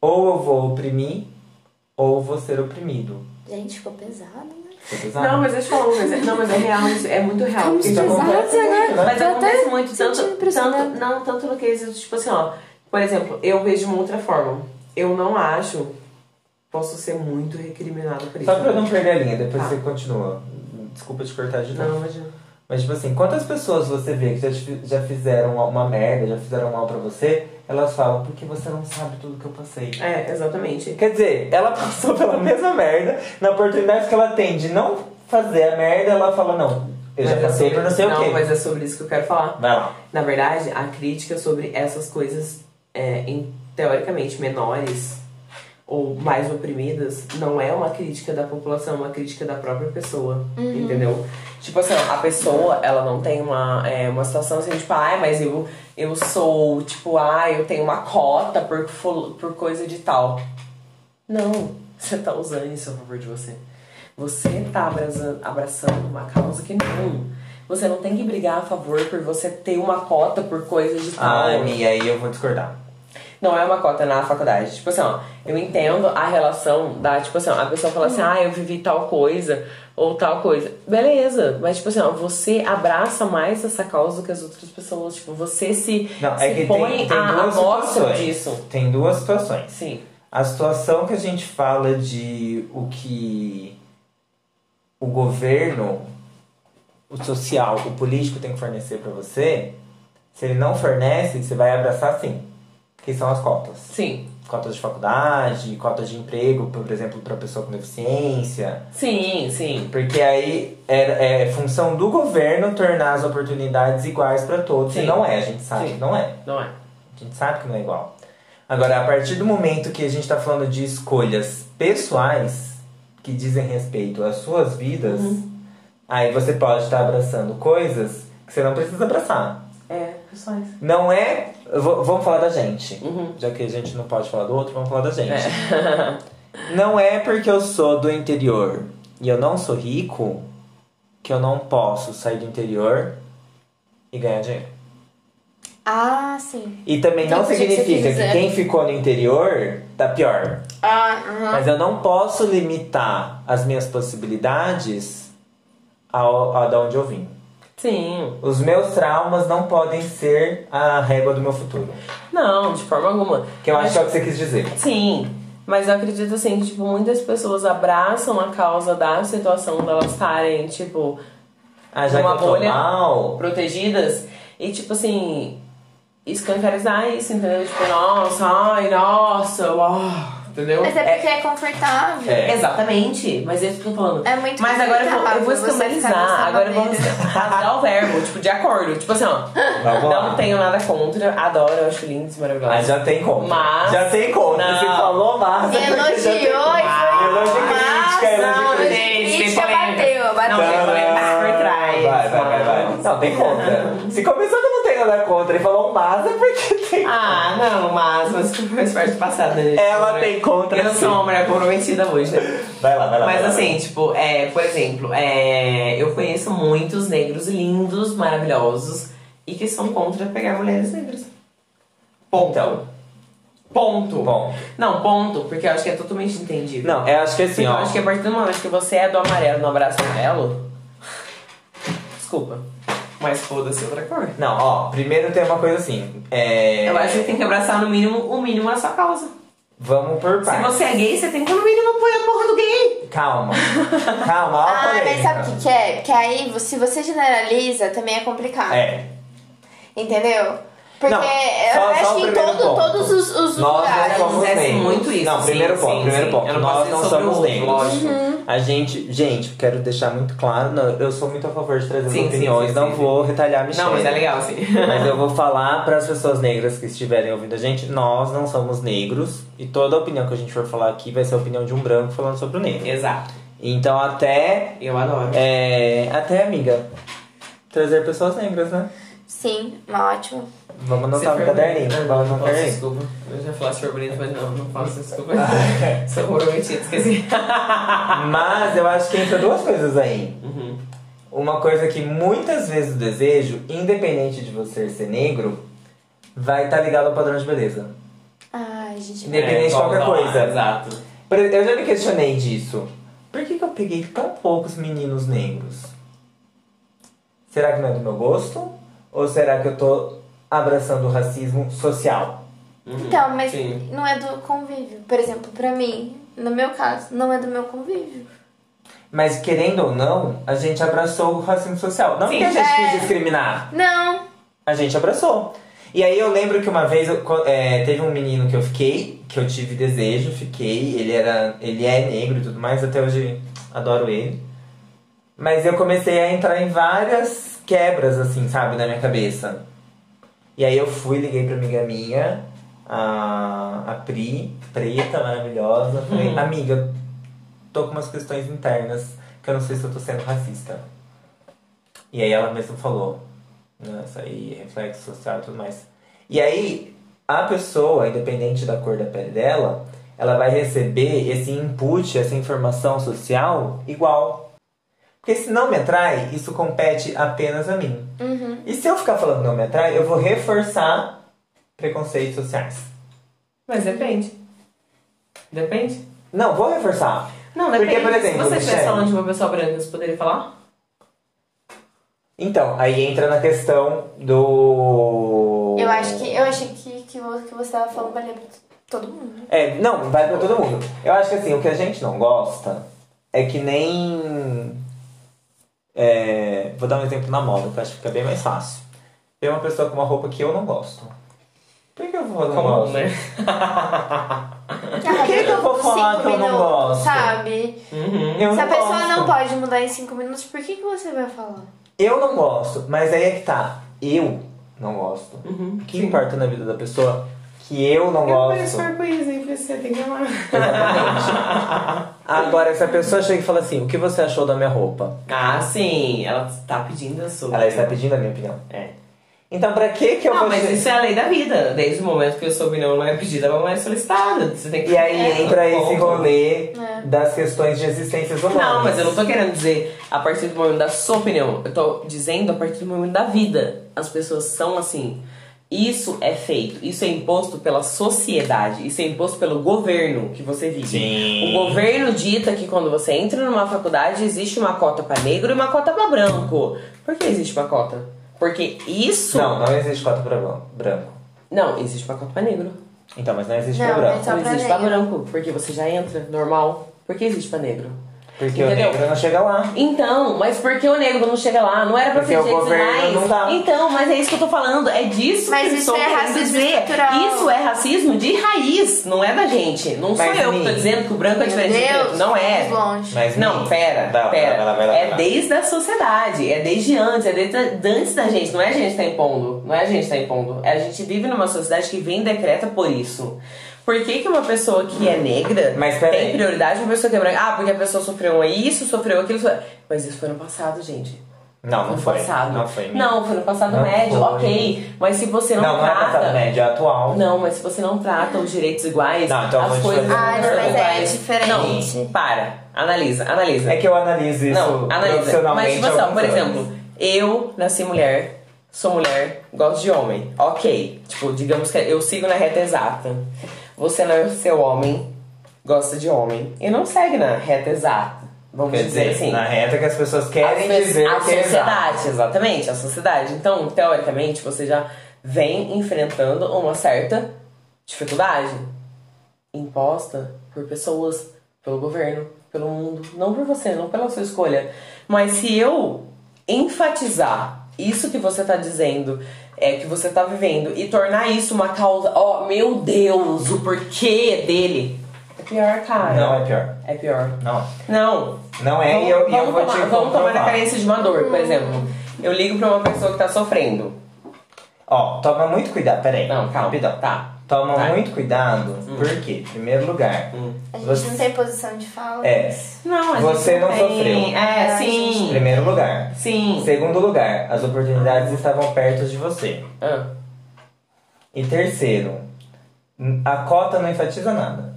Ou eu vou oprimir, ou eu vou ser oprimido. Gente, ficou pesado, né? Ficou pesado? Não, mas deixa eu falar uma coisa. Não, mas é real, isso é muito real. Porque isso acontece muito, Mas Tô acontece muito, tanto, tanto, não, tanto no quesito, tipo assim, ó. Por exemplo, eu vejo de uma outra forma. Eu não acho, posso ser muito recriminado por isso. Só pra não perder a linha, depois Tá. você continua. Desculpa te cortar de novo. Não, imagina. Mas, tipo assim, quantas pessoas você vê que já, te- já fizeram uma merda, já fizeram mal pra você, elas falam, porque você não sabe tudo que eu passei. É, exatamente. Quer dizer, ela [LAUGHS] passou pela mesma merda, na oportunidade que ela tem de não fazer a merda, ela fala, não, eu já Mas é passei sobre- por não sei não, o quê. mas é sobre isso que eu quero falar. Vai lá. Na verdade, a crítica sobre essas coisas, é, em, teoricamente menores ou mais oprimidas, não é uma crítica da população, é uma crítica da própria pessoa, entendeu? Tipo assim, a pessoa, ela não tem uma, é, uma situação assim, tipo, ai, mas eu, eu sou, tipo, ai, eu tenho uma cota por, por coisa de tal. Não, você tá usando isso a favor de você. Você tá abraçando, abraçando uma causa que não. Você não tem que brigar a favor por você ter uma cota por coisa de tal. Ai, Mia, aí eu vou discordar. Não é uma cota na faculdade. Tipo assim, ó, eu entendo a relação da, tipo assim, ó, a pessoa fala assim, ah, eu vivi tal coisa ou tal coisa. Beleza, mas tipo assim, ó, você abraça mais essa causa do que as outras pessoas. Tipo, você se, Não, se é que põe tem, tem a, duas situações. disso. Tem duas situações. Sim. A situação que a gente fala de o que o governo, o social, o político tem que fornecer pra você, se ele não fornece, você vai abraçar sim. Que são as cotas. Sim. Cotas de faculdade, cotas de emprego, por exemplo, para pessoa com deficiência. Sim, sim. Porque aí é, é função do governo tornar as oportunidades iguais para todos. Sim. E não é, a gente sabe Sim. que não é. Não é? A gente sabe que não é igual. Agora, a partir do momento que a gente está falando de escolhas pessoais que dizem respeito às suas vidas, aí você pode estar abraçando coisas que você não precisa abraçar. É, pessoais. Não é. Vamos falar da gente. Uhum. Já que a gente não pode falar do outro, vamos falar da gente. É. [LAUGHS] Não é porque eu sou do interior e eu não sou rico que eu não posso sair do interior e ganhar dinheiro. Ah, sim. E também não Entendi o que você significa que dizer. quem ficou no interior tá pior. Ah. Mas eu não posso limitar as minhas possibilidades ao, a da onde eu vim. Sim. Os meus traumas não podem ser a régua do meu futuro. Não, de forma alguma. Que eu acho que é o que você quis dizer. Sim, mas eu acredito assim que tipo, muitas pessoas abraçam a causa da situação delas estarem, tipo, Ah, já Uma que eu tô bolha. mal. protegidas e tipo assim, escancarizar isso, entendeu? Tipo, nossa, ai, nossa, uau, entendeu? Mas é porque é, confortável. É. Exatamente, mas é isso que eu tô falando. É muito Mas agora eu vou, eu vou escandalizar, agora eu vou [LAUGHS] rasgar o verbo, tipo, de acordo. Tipo assim, ó, Vamos lá. não tenho nada contra, adoro, eu acho lindo, maravilhoso. Ah, já tem conta. Mas- Já tem conta. Não. Você falou [LAUGHS] já elogiou e foi. Elogio crítica, elogio e Não, crítica. gente, Crítica bateu, bateu. Não, Não, tem contra. Se começou que eu não tenho nada contra e falou um massa, é porque tem Ah, não, mas mas faz parte do passado, né, gente? Ela tem contra, Eu não sim. sou uma mulher comprometida hoje, né? Vai lá, vai lá. Mas vai lá. assim, tipo, é, por exemplo, é, eu conheço muitos negros lindos, maravilhosos, e que são contra pegar mulheres negras. Ponto. Então. Ponto. Bom. Não, ponto, porque eu acho que é totalmente entendido. Não, eu acho que assim, Porque eu ó. acho que a partir do momento que você é do amarelo no abraço amarelo. Desculpa. Mas foda-se outra cor. Não, ó, primeiro tem uma coisa assim. É. Eu acho que tem que abraçar no mínimo, o mínimo a sua causa. Vamos por Se partes. você é gay, você tem que no mínimo apoiar a porra do gay. Calma. [LAUGHS] Calma, ó Ah, mas sabe o que, que é? Que aí, se você generaliza, também é complicado. É. Entendeu? Porque Não, eu só- acho que em primeiro todo, ponto. todos os, os Nós lugares. não somos Acontece negros. muito isso, Não, sim, primeiro ponto, sim, primeiro sim. ponto. Eu não Nós não somos negros. lógico. Uhum. A gente, gente, quero deixar muito claro, não, eu sou muito a favor de trazer as Sim, sim, opiniões, sim, não sim, vou retalhar a Michelle. Não, mas é legal, sim. Mas eu vou falar para as pessoas negras que estiverem ouvindo a gente, nós não somos negros e toda a opinião que a gente for falar aqui vai ser a opinião de um branco falando sobre o negro. Exato. Então até, Eu adoro. é, até amiga, trazer pessoas negras, né? Sim, ótimo. Vamos Você anotar no caderninho, bonita. vamos no Posso, caderninho. desculpa. Eu já falasse que foi bonito, mas não, não faço desculpa. [LAUGHS] Sou comprometido, esqueci. [LAUGHS] Mas eu acho que entra duas coisas aí. Uhum. Uma coisa que muitas vezes o desejo, independente de você ser negro, vai estar ligado ao padrão de beleza. Ai, gente. Independente de É, qualquer volta lá, coisa. Exato. Eu já me questionei disso. Por que, que eu peguei tão poucos meninos negros? Será que não é do meu gosto? Ou será que eu tô abraçando o racismo social? Uhum. Então, mas Sim. não é do convívio. Por exemplo, pra mim, no meu caso, não é do meu convívio. Mas querendo ou não, a gente abraçou o racismo social. Não Sim, porque a gente é. quis discriminar. Não. A gente abraçou. E aí eu lembro que uma vez eu é, teve um menino que eu fiquei, que eu tive desejo, fiquei, ele era. ele é negro e tudo mais, até hoje adoro ele. Mas eu comecei a entrar em várias quebras, assim, sabe, na minha cabeça. E aí eu fui, liguei pra amiga minha, a, a Pri, preta, maravilhosa. Falei, Uhum. amiga, tô com umas questões internas que eu não sei se eu tô sendo racista. E aí ela mesma falou, isso aí, reflexo social e tudo mais. E aí, a pessoa, independente da cor da pele dela, ela vai receber esse input, essa informação social igual. Porque se não me atrai, isso compete apenas a mim. Uhum. E se eu ficar falando não me atrai, eu vou reforçar preconceitos sociais. Mas depende. Depende. Não, vou reforçar. Não, Porque, depende. por exemplo, Se você estivesse falando de uma pessoa branca, você poderia falar? Então, aí entra na questão do. Eu acho que eu achei que, que, o que você tava falando valia pra todo mundo. É, não, vai pra todo mundo. Eu acho que assim, o que a gente não gosta é que nem. É, vou dar um exemplo na moda, que eu acho que fica bem mais fácil. Ver uma pessoa com uma roupa que eu não gosto. Por que eu vou não Comum, gosto? né? [LAUGHS] Por que que eu vou falar que eu não gosto? Sabe? Uhum. Eu Se a não pessoa gosto. não pode mudar em cinco minutos, por que, que você vai falar? Eu não gosto, mas aí é que tá. Eu não gosto. Uhum. O que importa na vida da pessoa que eu não Eu gosto. pareço arco-íris, hein? Você tem que amar. Exatamente. Agora, se a pessoa chega e fala assim, o que você achou da minha roupa? Ah, sim. Ela tá pedindo a sua. Ela está pedindo a minha opinião. É. Então, pra que que eu Não, vou... mas isso é a lei da vida. Desde o momento que a sua opinião não é pedida, ela não é solicitada. Você tem que E aí É, entra esse ponto. rolê É. das questões de existências humanas. Não, mas eu não tô querendo dizer a partir do momento da sua opinião. Eu tô dizendo a partir do momento da vida. As pessoas são assim. Isso é feito, isso é imposto pela sociedade, isso é imposto pelo governo que você vive. Sim. O governo dita que quando você entra numa faculdade existe uma cota pra negro e uma cota pra branco. Por que existe uma cota? Porque isso. Não, não existe cota pra bran- branco. Não, existe uma cota pra negro. Então, mas não existe pra branco. Não existe pra negro. branco, porque você já entra normal. Por que existe pra negro? Porque Entendeu? o negro não chega lá. Então, mas por que o negro não chega lá? Não era pra Porque ser o governo mais? não dá. Então, mas é isso que eu tô falando. É disso Mas que eu isso estou é querendo racismo dizer. estrutural. Isso é racismo de raiz, não é da gente. Não sou Mas, eu que tô dizendo que o branco é diferente do Deus, preto. Não é. longe. Mas, Não, Mi, pera, lá, pera. vai lá, vai lá, vai é desde a sociedade, é desde antes, é desde antes da gente. Não é a gente que tá impondo, não é a gente que tá impondo. É a gente vive numa sociedade que vem e decreta por isso. Por que, que uma pessoa que é negra Mas pera tem aí. prioridade uma pessoa que é branca? Ah, porque a pessoa sofreu isso, sofreu aquilo. sofreu- Mas isso foi no passado, gente. Não, não no foi. passado. Não foi. Mi. Não, foi no passado Não médio, foi. ok. Mas se você não, Não, não é trata. passado médio, é atual. Não, mas se você não trata os direitos iguais, Não, então as vamos coisas fazer- não Ah, são não, mas é diferente. Não, para. Analisa, analisa. É que eu analiso isso Não, analisa. profissionalmente Mas, tipo assim, por anos. exemplo, eu nasci mulher, sou mulher, gosto de homem. Ok. Tipo, digamos que eu sigo na reta exata. Você nasceu homem, gosta de homem, e não segue na reta exata. Vamos Quer dizer, assim. na reta que as pessoas querem As dizer a que é sociedade, exatamente, a sociedade. Então, teoricamente, você já vem enfrentando uma certa dificuldade imposta por pessoas, pelo governo, pelo mundo, não por você, não pela sua escolha. Mas se eu enfatizar isso que você tá dizendo, é que você tá vivendo e tornar isso uma causa, ó, meu Deus, o porquê dele. É pior, cara. Não é pior. É pior. Não. Não, Não é e eu, e eu vamos vou tomar, te vamos tomar na carência de uma dor, por exemplo. Eu ligo pra uma pessoa que tá sofrendo. Ó, toma muito cuidado. Peraí. Não, calma. Rapidão. Tá. Toma muito cuidado. Por quê? Primeiro lugar. A gente Você- não tem posição de fala. É. Não, a Você gente não tem. sofreu. É, É, sim. Primeiro lugar. Sim. Segundo lugar, as oportunidades estavam perto de você. Ah, E terceiro, a cota não enfatiza nada.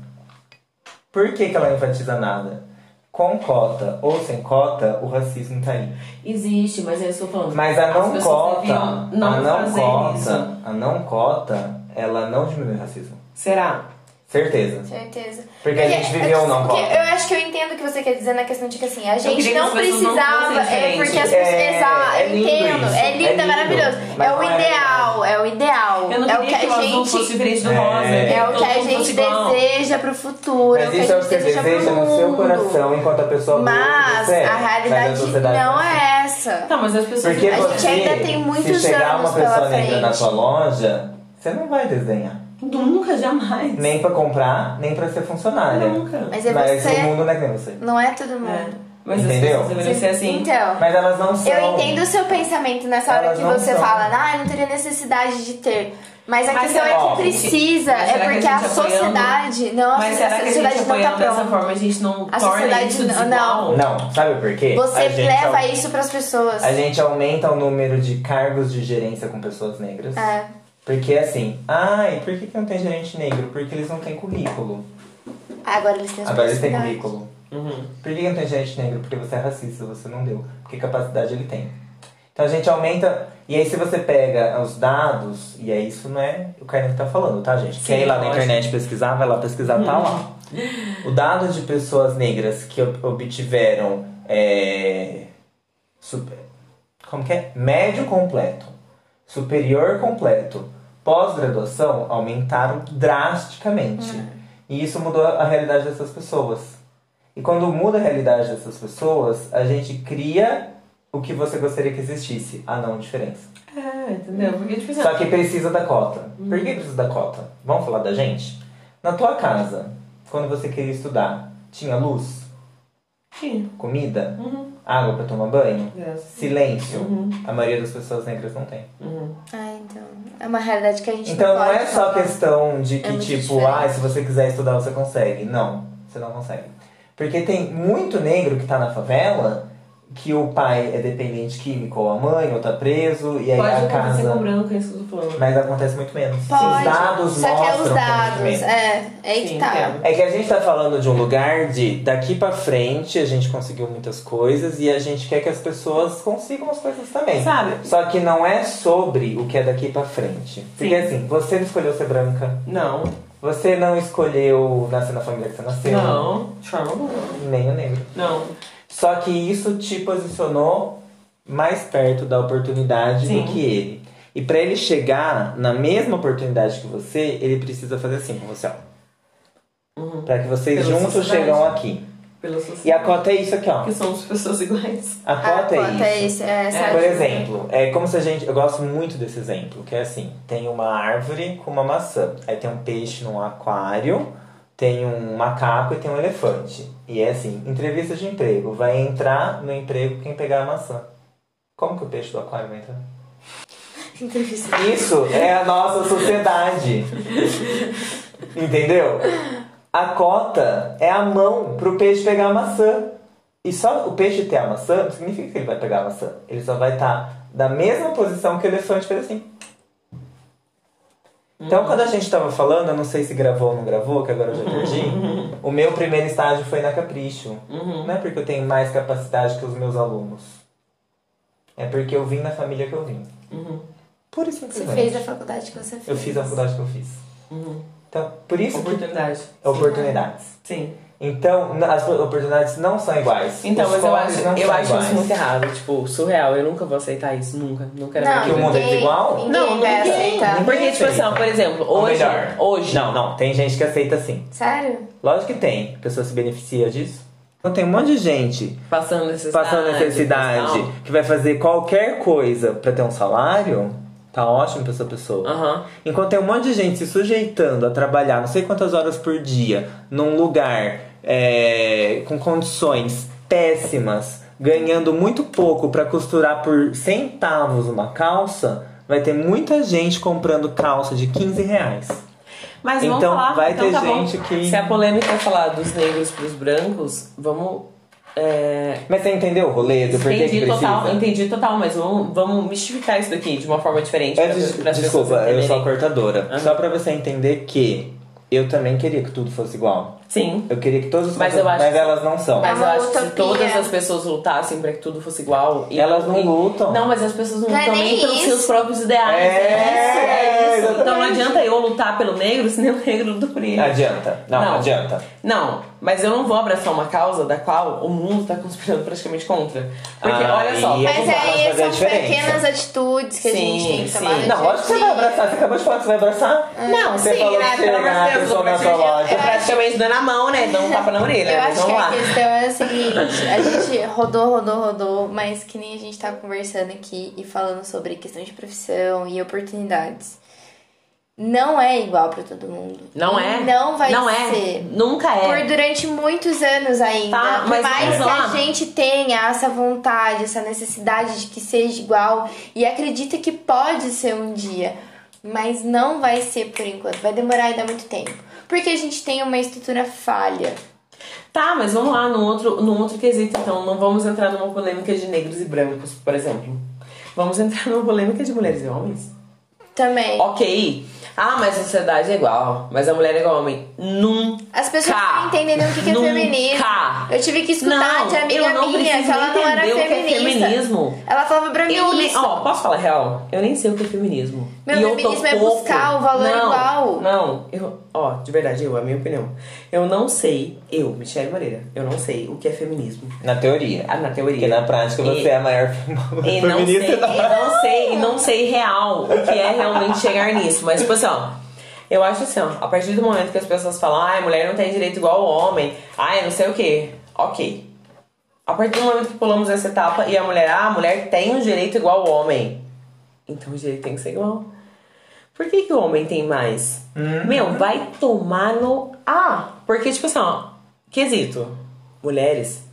Por que, que ela não enfatiza nada? Com cota ou sem cota, o racismo tá aí. existe, mas eu tô falando. Mas a não cota, não a não cota, isso. a não cota, ela não diminui o racismo. Será? Certeza. Certeza. Porque a gente viveu não porque cota. Eu acho que eu entendo o que você quer dizer na questão de que assim, a gente não não precisava. fossem é porque as pessoas. É, Exato, é eu lindo entendo. isso, É lindo, é é, lindo. maravilhoso. Mas É o não é ideal, é o ideal. Eu não é o que que, a azul fosse gente. diferente do É. rosa. É o que a gente deseja pro futuro, é o Mas que a isso é o gente que você deseja no seu mundo. coração enquanto a pessoa Mas você é. a Mas realidade não assim. é essa. Tá, mas as pessoas. Porque A gente você, ainda tem muitos se chegar anos uma pessoa negra na sua loja, você não vai desenhar. Nunca, jamais. Nem pra comprar, nem pra ser funcionária. Nunca. Mas é Mas você. o mundo não é que nem você. Não é todo mundo. É. Mas Entendeu? as pessoas deveriam ser assim. Então. Mas elas não são. Eu entendo o seu pensamento nessa hora Elas que não você são. fala, ah, não teria necessidade de ter. Mas a Mas questão será é que- que precisa, mas será é que a porque gente a, apoiando- sociedade. Não, Mas a será que a gente sociedade não tá apoiando dessa pronta. forma a gente não A torna sociedade isso não- desigual? Não, sabe por quê? Você A gente leva au- isso pras pessoas. A gente aumenta o número de cargos de gerência com pessoas negras. É. Porque assim, ai, por que, que não tem gerente negro? Porque eles não têm currículo. Agora eles têm Agora eles têm currículo. Uhum. Por que que não tem gerente negro? Porque você é racista, você não deu. Porque capacidade ele tem. Então a gente aumenta. E aí se você pega os dados, e é isso não é o Kainan que tá falando, tá, gente? Sim, Quer ir lá na internet pesquisar, vai lá pesquisar, tá lá. O dado de pessoas negras que ob- obtiveram é, super- como que é? Médio completo, superior completo, pós-graduação aumentaram drasticamente. E isso mudou a realidade dessas pessoas. E quando muda a realidade dessas pessoas, a gente cria o que você gostaria que existisse, a não diferença. É, entendeu? Porque, tipo assim, Só que precisa da cota. Por que precisa da cota? Vamos falar da gente? Na tua casa, quando você queria estudar, tinha luz, Sim. comida, Uhum. Água pra tomar banho, Yes. silêncio. Uhum. A maioria das pessoas negras não tem. Uhum. Ah, então. É uma realidade que a gente Então não não é só falar. questão de É que, muito tipo, diferente. ah, se você quiser estudar, você consegue. Não, você não consegue. Porque tem muito negro que tá na favela que o pai é dependente químico ou a mãe, ou tá preso, e aí Pode a acontecer casa. com branco, é isso que eu tô falando. Mas acontece muito menos. Pode. Os dados só mostram é os que é muito dados. É, é aí que Sim, tá. É que a gente tá falando de um lugar de daqui pra frente a gente conseguiu muitas coisas e a gente quer que as pessoas consigam as coisas também. Sabe? Só que não é sobre o que é daqui pra frente. Porque Sim. assim, você não escolheu ser branca, Não. você não escolheu nascer na família que você nasceu, Não. De forma alguma. nem o negro. Não. Só que isso te posicionou mais perto da oportunidade Sim. do que ele. E pra ele chegar na mesma oportunidade que você, ele precisa fazer assim com você, ó. Uhum. Pra que vocês Pela juntos sociedade. chegam aqui. Pela E a cota é isso aqui, ó. Que somos pessoas iguais. A A cota, é cota é isso. isso. É, Por exemplo, é como se a gente. Eu gosto muito desse exemplo, que é assim: tem uma árvore com uma maçã. Aí tem um peixe num aquário, tem um macaco e tem um elefante. E é assim: entrevista de emprego. Vai entrar no emprego quem pegar a maçã. Como que o peixe do aquário vai entrar? Entrevista. Isso é a nossa sociedade. Entendeu? A cota é a mão pro peixe pegar a maçã. E só o peixe ter a maçã não significa que ele vai pegar a maçã. Ele só vai estar da mesma posição que o elefante fez assim. Então, quando a gente tava falando, eu não sei se gravou ou não gravou, que agora eu já perdi. o meu primeiro estágio foi na Capricho. Uhum. Não é porque eu tenho mais capacidade que os meus alunos. É porque eu vim na família que eu vim. Uhum. Pura e Você fez a faculdade que você fez. Eu fiz a faculdade que eu fiz. Uhum. Então, por isso que Oportunidade. é oportunidades. Sim. Então, as oportunidades não são iguais. Então, Os mas eu acho, não eu acho iguais. isso muito errado. Tipo, surreal. Eu nunca vou aceitar isso. Nunca. Nunca era Não, Que o mundo é ninguém- desigual? Ninguém Não, vai ninguém. aceitar. Porque, tipo assim, por exemplo, hoje. melhor. Hoje. Não, não. Tem gente que aceita sim. Sério? Lógico que tem. A pessoa se beneficia disso. Então tem um monte de gente Passando necessidade. passando necessidade que vai fazer qualquer coisa pra ter um salário. Tá ótimo pra essa pessoa. Aham. Enquanto tem um monte de gente se sujeitando a trabalhar não sei quantas horas por dia num lugar é, com condições péssimas, ganhando muito pouco pra costurar por centavos uma calça, vai ter muita gente comprando calça de 15 reais. Mas vamos Então, falar. vai então, ter tá bom. gente que- Se a polêmica é falar dos negros pros brancos, vamos. É, Mas você entendeu o rolê do porquê que entendi precisa? total, entendi total, mas vamos, vamos mistificar isso daqui de uma forma diferente. pra- Antes, pras desculpa, eu sou a cortadora. Aham. Só pra você entender que eu também queria que tudo fosse igual. Sim. Eu queria que todos os Mas contas- eu acho mas que- elas não são. Mas É eu uma acho que se todas as pessoas lutassem pra que tudo fosse igual. e Elas não lutam. Não, mas as pessoas não Não é lutam nem nem pelos isso. seus próprios ideais. É, isso, é isso. Então não adianta eu lutar pelo negro [LAUGHS] se nem o negro luta por ele. Adianta. Não, Não. adianta. Não, mas eu não vou abraçar uma causa da qual o mundo tá conspirando praticamente contra. Porque Ah, olha só. Mas lá, aí são diferença. pequenas atitudes que a gente Sim, tem que sim. tomar no Não, lógico que você vai abraçar. Você acabou de falar que você vai abraçar? Não, Você sim, falou né? que Pelo chegar amor de a Deus, pessoa eu na sua loja. Eu praticamente dando a mão, né? Dando um tapa na orelha. Eu mas acho que vamos a lá. questão é a seguinte, a gente rodou, rodou, rodou, mas que nem a gente tá conversando aqui e falando sobre questão de profissão e oportunidades. Não é igual pra todo mundo. Não é? Não vai Não é. ser. Nunca é. Por durante muitos anos ainda. Tá, mas mais que lá. a gente tenha essa vontade, essa necessidade de que seja igual e acredita que pode ser um dia, mas não vai ser por enquanto. Vai demorar ainda muito tempo. Porque a gente tem uma estrutura falha. Tá, mas vamos lá, num outro, num outro quesito, então. Não vamos entrar numa polêmica de negros e brancos, por exemplo. Vamos entrar numa polêmica de mulheres e homens. Também. Ok. Ah, mas a sociedade é igual. Mas a mulher é igual ao homem. Nunca. As pessoas não entendem o que que é feminismo. Eu tive que escutar Não, de amiga minha que ela não era é feminista. feminismo. Ela falava pra mim Eu nem, isso. ó, posso falar real? Eu nem sei o que é feminismo. Meu, E eu tô feminismo é pouco- buscar o valor não, igual. Não, eu, ó, de verdade, eu, a minha opinião. Eu não sei, eu, Michelle Moreira, eu não sei o que é feminismo. Na teoria. Ah, na teoria. Porque na prática você E- é a maior E não sei, feminista. e não sei, e não sei real o que é realmente chegar nisso. Mas, tipo assim, ó, eu acho assim, ó, a partir do momento que as pessoas falam, ai, mulher não tem direito igual ao homem, ai, não sei o que, ok. A partir do momento que pulamos essa etapa e a mulher, ah, a mulher tem um direito igual ao homem, então o direito tem que ser igual. Por que, que o homem tem mais? Meu, vai tomar no. Ah! Porque, tipo assim, ó, quesito. Mulheres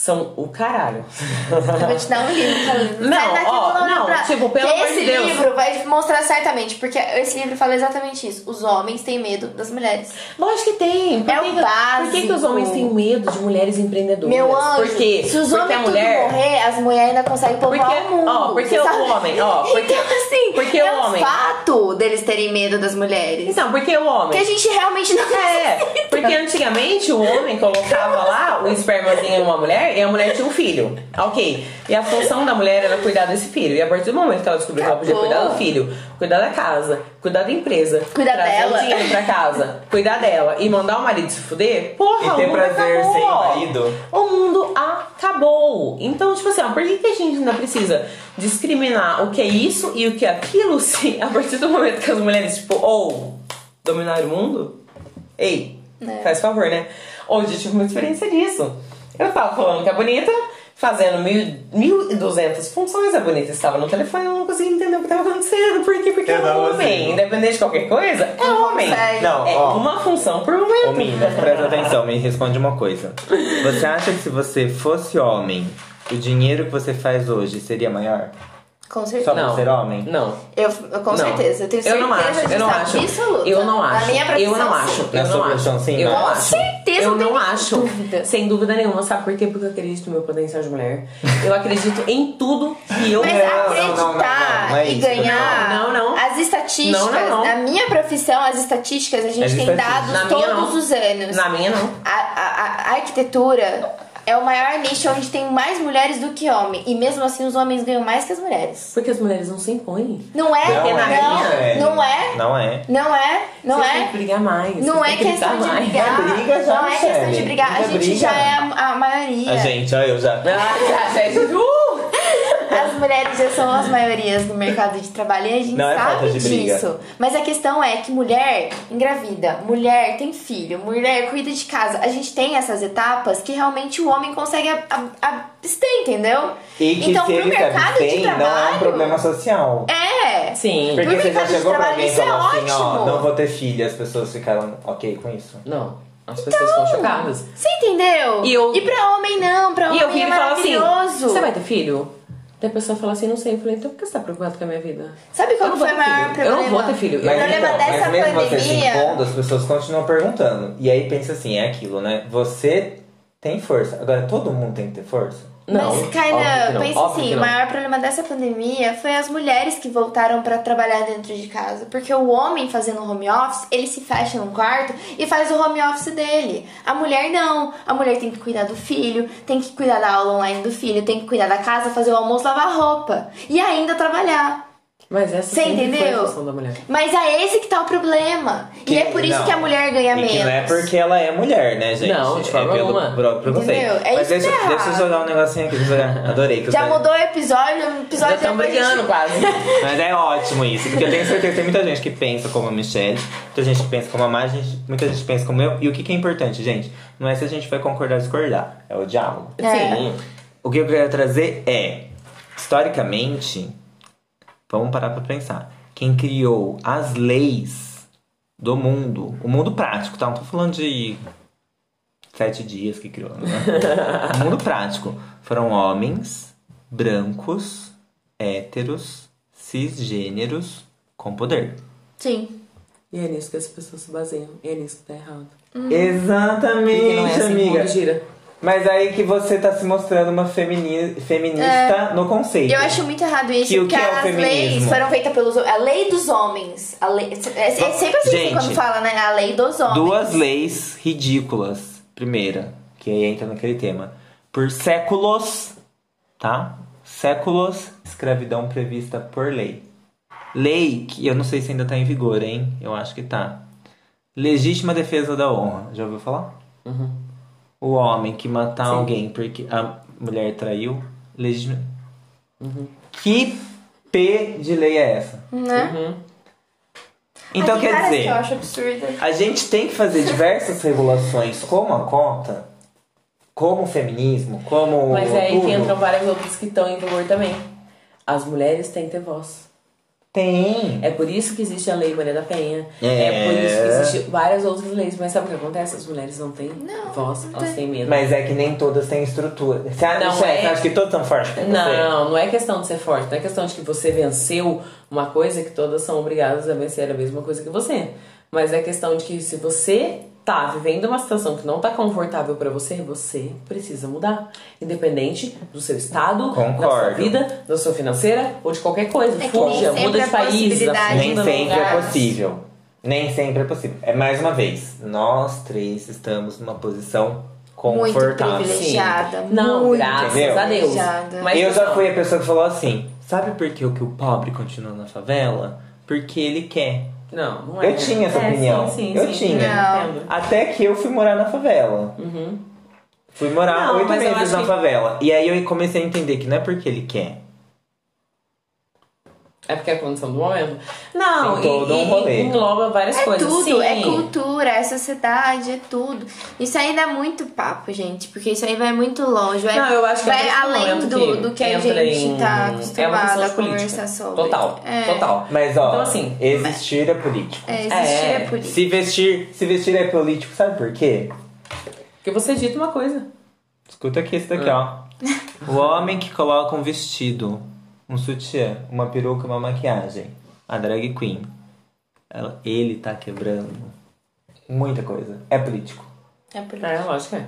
são o caralho. Eu vou te dar um livro. Não, daqui, ó, não, pra- tipo, pelo amor Esse de Deus. livro vai mostrar certamente, porque esse livro fala exatamente isso. Os homens têm medo das mulheres. Lógico que tem. Por É que o que- Por que, que os básico. homens têm medo de mulheres empreendedoras? Meu anjo, Porque, se os porque homens tudo mulher. morrer, as mulheres ainda conseguem poupar Porque- o mundo. ó, porque o sabe? homem, ó, [LAUGHS] porque- então, assim, porque é o homem- fato deles terem medo das mulheres. Então, porque o homem. que a gente realmente não É, [LAUGHS] porque antigamente o homem colocava lá o espermazinho numa mulher e a mulher tinha um filho. Ok. E a função da mulher era cuidar desse filho. E a partir do momento que ela descobriu que ela podia cuidar do filho, cuidar da casa, cuidar da empresa, Cuidar trazer dela. o dinheiro pra casa, cuidar dela e mandar o marido se fuder, porra, E ter o mundo prazer acabou. sem marido. O mundo acabou. Então, tipo assim, ó, por que, que a gente ainda precisa discriminar o que é isso e o que é aquilo [LAUGHS] se a partir do momento que as mulheres, tipo, ou dominar o mundo? Ei, É. faz favor, né? Hoje eu tive uma experiência disso. Eu tava falando que é bonita, fazendo mil- 1.200 funções, a bonita estava no telefone, eu não conseguia entender o que estava acontecendo. Por quê? Porque é homem. consigo. Independente de qualquer coisa, é homem. consegue. Não, É ó. uma função por momento. Mina, presta atenção, me responde uma coisa. Você acha que se você fosse homem, o dinheiro que você faz hoje seria maior? Com Só certeza. por Não. ser homem? Não. Eu, eu- com Não. certeza. Eu tenho Eu certeza não acho, disso eu não acho. absoluta. Eu não acho. Na minha profissão, eu não sim. acho. Na Eu sua não profissão, acho. sim, Eu não? não acho. Certeza, eu não não tenho acho. dúvida. Sem dúvida nenhuma. Sabe por quê? Porque eu acredito no meu potencial de mulher. Eu acredito em tudo que eu Mas Não, não, não, acreditar não, não, não é e isso. ganhar Não, não, não. as estatísticas, Não, não, não. na minha profissão, as estatísticas, a gente As tem estatísticas. dados Na minha, todos não. os anos. Na minha, não. A, a- a arquitetura é o maior nicho onde tem mais mulheres do que homens. E mesmo assim os homens ganham mais que as mulheres. Porque as mulheres não se impõem. Não é? Não Não, é, Michele. não é? Não é. Não é? Não Vocês é? têm que brigar mais. Não é questão de mais. brigar. É briga já, não é questão de brigar. A gente briga. já é a, a maioria. A gente, ó, eu já. Ah, já, já, já. [LAUGHS] Uh! As mulheres já são as maiorias no mercado de trabalho e a gente Não é sabe briga. disso. Mas a questão é que mulher engravida, mulher tem filho, mulher cuida de casa. A gente tem essas etapas que realmente o homem consegue abster, entendeu? E que então, se pro ele mercado de trabalho. não é um problema social. É. Sim. Porque Pro você já mercado de chegou pra trabalho, alguém e isso é falou assim, ó, ótimo. não vou ter filho, as pessoas ficaram ok com isso. Não. As pessoas estão chocadas. Você entendeu? E eu- pra homem não, pra E homem eu viro é e assim: maravilhoso. Você vai ter filho? Daí a pessoa fala assim: Não sei. Eu falei: Então por que você tá preocupado com a minha vida? Sabe qual foi o maior problema? Eu não vou ter filho. O Mas problema então, dessa mas mesmo você se pandemia. impondo, as pessoas continuam perguntando. E aí pensa assim, é aquilo, né? Você tem força. Agora, todo mundo tem que ter força? Não. Mas, Kaina, pensa óbvio assim, o maior problema dessa pandemia foi as mulheres que voltaram pra trabalhar dentro de casa. Porque o homem fazendo home office, ele se fecha num quarto e faz o home office dele. A mulher não. A mulher tem que cuidar do filho, tem que cuidar da aula online do filho, tem que cuidar da casa, fazer o almoço, lavar roupa. E ainda trabalhar. Mas essa Você sempre foi entendeu? a função da mulher. Mas é esse que tá o problema. Que- e é por isso não. que a mulher ganha E menos. que não é porque ela é mulher, né, gente? Não, de é forma pelo alguma. próprio preconceito. Entendeu? É Mas isso que deixa, tá deixa eu jogar um negocinho aqui. Adorei. Que Já eu mudou o episódio, o episódio Já gente- brigando quase. [LAUGHS] Mas é ótimo isso, porque eu tenho certeza que tem muita gente que pensa como a Michelle, muita gente que pensa como a gente- muita gente pensa como eu. E o que, que é importante, gente? Não é se a gente vai concordar ou discordar, é o diálogo. É. Sim. O que eu quero trazer é, historicamente, vamos parar pra pensar. Quem criou as leis do mundo, o mundo prático, tá? Não tô falando de sete dias que criou, né? o [LAUGHS] mundo prático foram homens brancos, héteros, cisgêneros com poder. Sim. E é nisso que as pessoas se baseiam. E é nisso que tá errado. Uhum. Exatamente, é assim que o amiga. Mas aí que você tá se mostrando uma femini- feminista no conceito. Eu acho muito errado isso, Que o porque que é o as feminismo? leis foram feitas pelos A lei dos homens. A lei, é, é sempre assim Gente, quando fala, né? A lei dos homens. Duas leis ridículas. Primeira, que aí entra naquele tema. Por séculos, tá? Séculos, escravidão prevista por lei. Lei que eu não sei se ainda tá em vigor, hein? Eu acho que tá. Legítima defesa da honra. Já ouviu falar? O homem que matar Sim. alguém porque a mulher traiu. Legítima. Que P de lei é essa? Né? Então Ai, quer dizer. que eu acho absurda. A gente tem que fazer diversas [LAUGHS] regulações, como a cota, como o feminismo, como Mas é aí que entram várias outras que estão em vigor também. As mulheres têm que ter voz. Tem. É por isso que existe a Lei Maria da Penha. É. É, por isso que existem várias outras leis. Mas sabe o que acontece? As mulheres não têm Não, voz, não elas têm medo. Mas é que nem todas têm estrutura. Você acha, Não você é. acha que todas são fortes você? Não, não é questão de ser forte, não é questão de que você venceu uma coisa que todas são obrigadas a vencer a mesma coisa que você. Mas é questão de que se você tá vivendo uma situação que não tá confortável pra você, você precisa mudar. Independente do seu estado, da sua Concordo. vida, da sua financeira ou de qualquer coisa. É Fuja, sempre muda de país, Nem sempre é lugar. possível. Nem sempre é possível. É mais uma vez, nós três estamos numa posição Muito confortável. privilegiada. Não, muito graças Entendeu? a Deus. privilegiada. Mas eu já fui a pessoa que falou assim: sabe por que o que o pobre continua na favela? Porque ele quer. Não, não é. Eu tinha essa É, opinião. Sim, sim, Eu sim, tinha. Não. Até que eu fui morar na favela. Uhum. Fui morar oito meses na que- favela. E aí eu comecei a entender que não é porque ele quer. É porque é a condição do momento. Não, Tem todo e, um e rolê. engloba várias É coisas. tudo, sim. é cultura, é sociedade, é tudo. Isso aí dá muito papo, gente, porque isso aí vai muito longe. Vai, Não, eu acho que é vai nesse além do, que do que a gente em- tá é uma acostumado questão a conversar sobre. Total, É. total. Mas ó, Então, assim, existir é político. É, existir é, É, política. Se vestir, se vestir é político, sabe por quê? Porque você dita uma coisa. Escuta aqui esse daqui, ó. O homem que coloca um vestido, um sutiã, uma peruca, uma maquiagem, a drag queen, ela- ele tá quebrando muita coisa. É político. É política. É, lógico que é.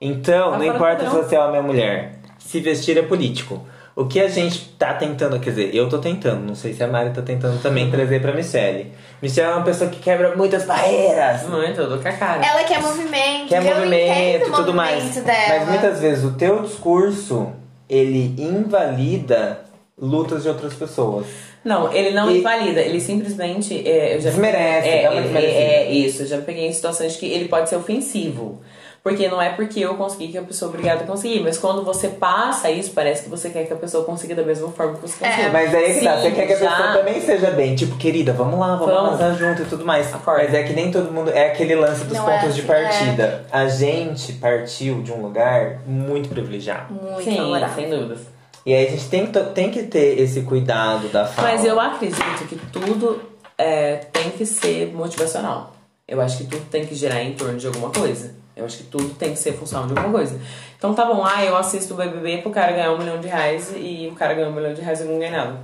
Então, Tá não importa se padrão. você é homem ou mulher, se vestir é político. O que a gente tá tentando, quer dizer, eu tô tentando, não sei se a Mari tá tentando também trazer pra Michelle. Michelle é uma pessoa que quebra muitas barreiras. Muito, eu dou com a cara. Ela quer movimento, Quer eu movimento e tudo mais. Dela. Mas muitas vezes o teu discurso, ele invalida lutas de outras pessoas. Não, ele não E- invalida, ele simplesmente. É, eu já Desmerece, é, é, é, isso, eu já peguei em situações que ele pode ser ofensivo. Porque não é porque eu consegui que a pessoa é obrigada a conseguir. Mas quando você passa isso, parece que você quer que a pessoa consiga da mesma forma que você É. conseguiu. Mas aí que tá, você quer que a já- pessoa também seja bem. Tipo, querida, vamos lá, vamos, Vamos. arrasar junto e tudo mais. Acorda. Mas é que nem todo mundo. É aquele lance dos Não é pontos de assim, partida. A gente partiu de um lugar muito privilegiado. Muito Sim, sem dúvidas. E aí a gente tem, que- tem que ter esse cuidado da fala. Mas eu acredito que tudo é, tem que ser motivacional. Eu acho que tudo tem que girar em torno de alguma coisa. Eu acho que tudo tem que ser função de alguma coisa. Então tá bom, ah, eu assisto o BBB pro cara ganhar um milhão de reais e o cara ganhar um milhão de reais e eu não ganhei nada.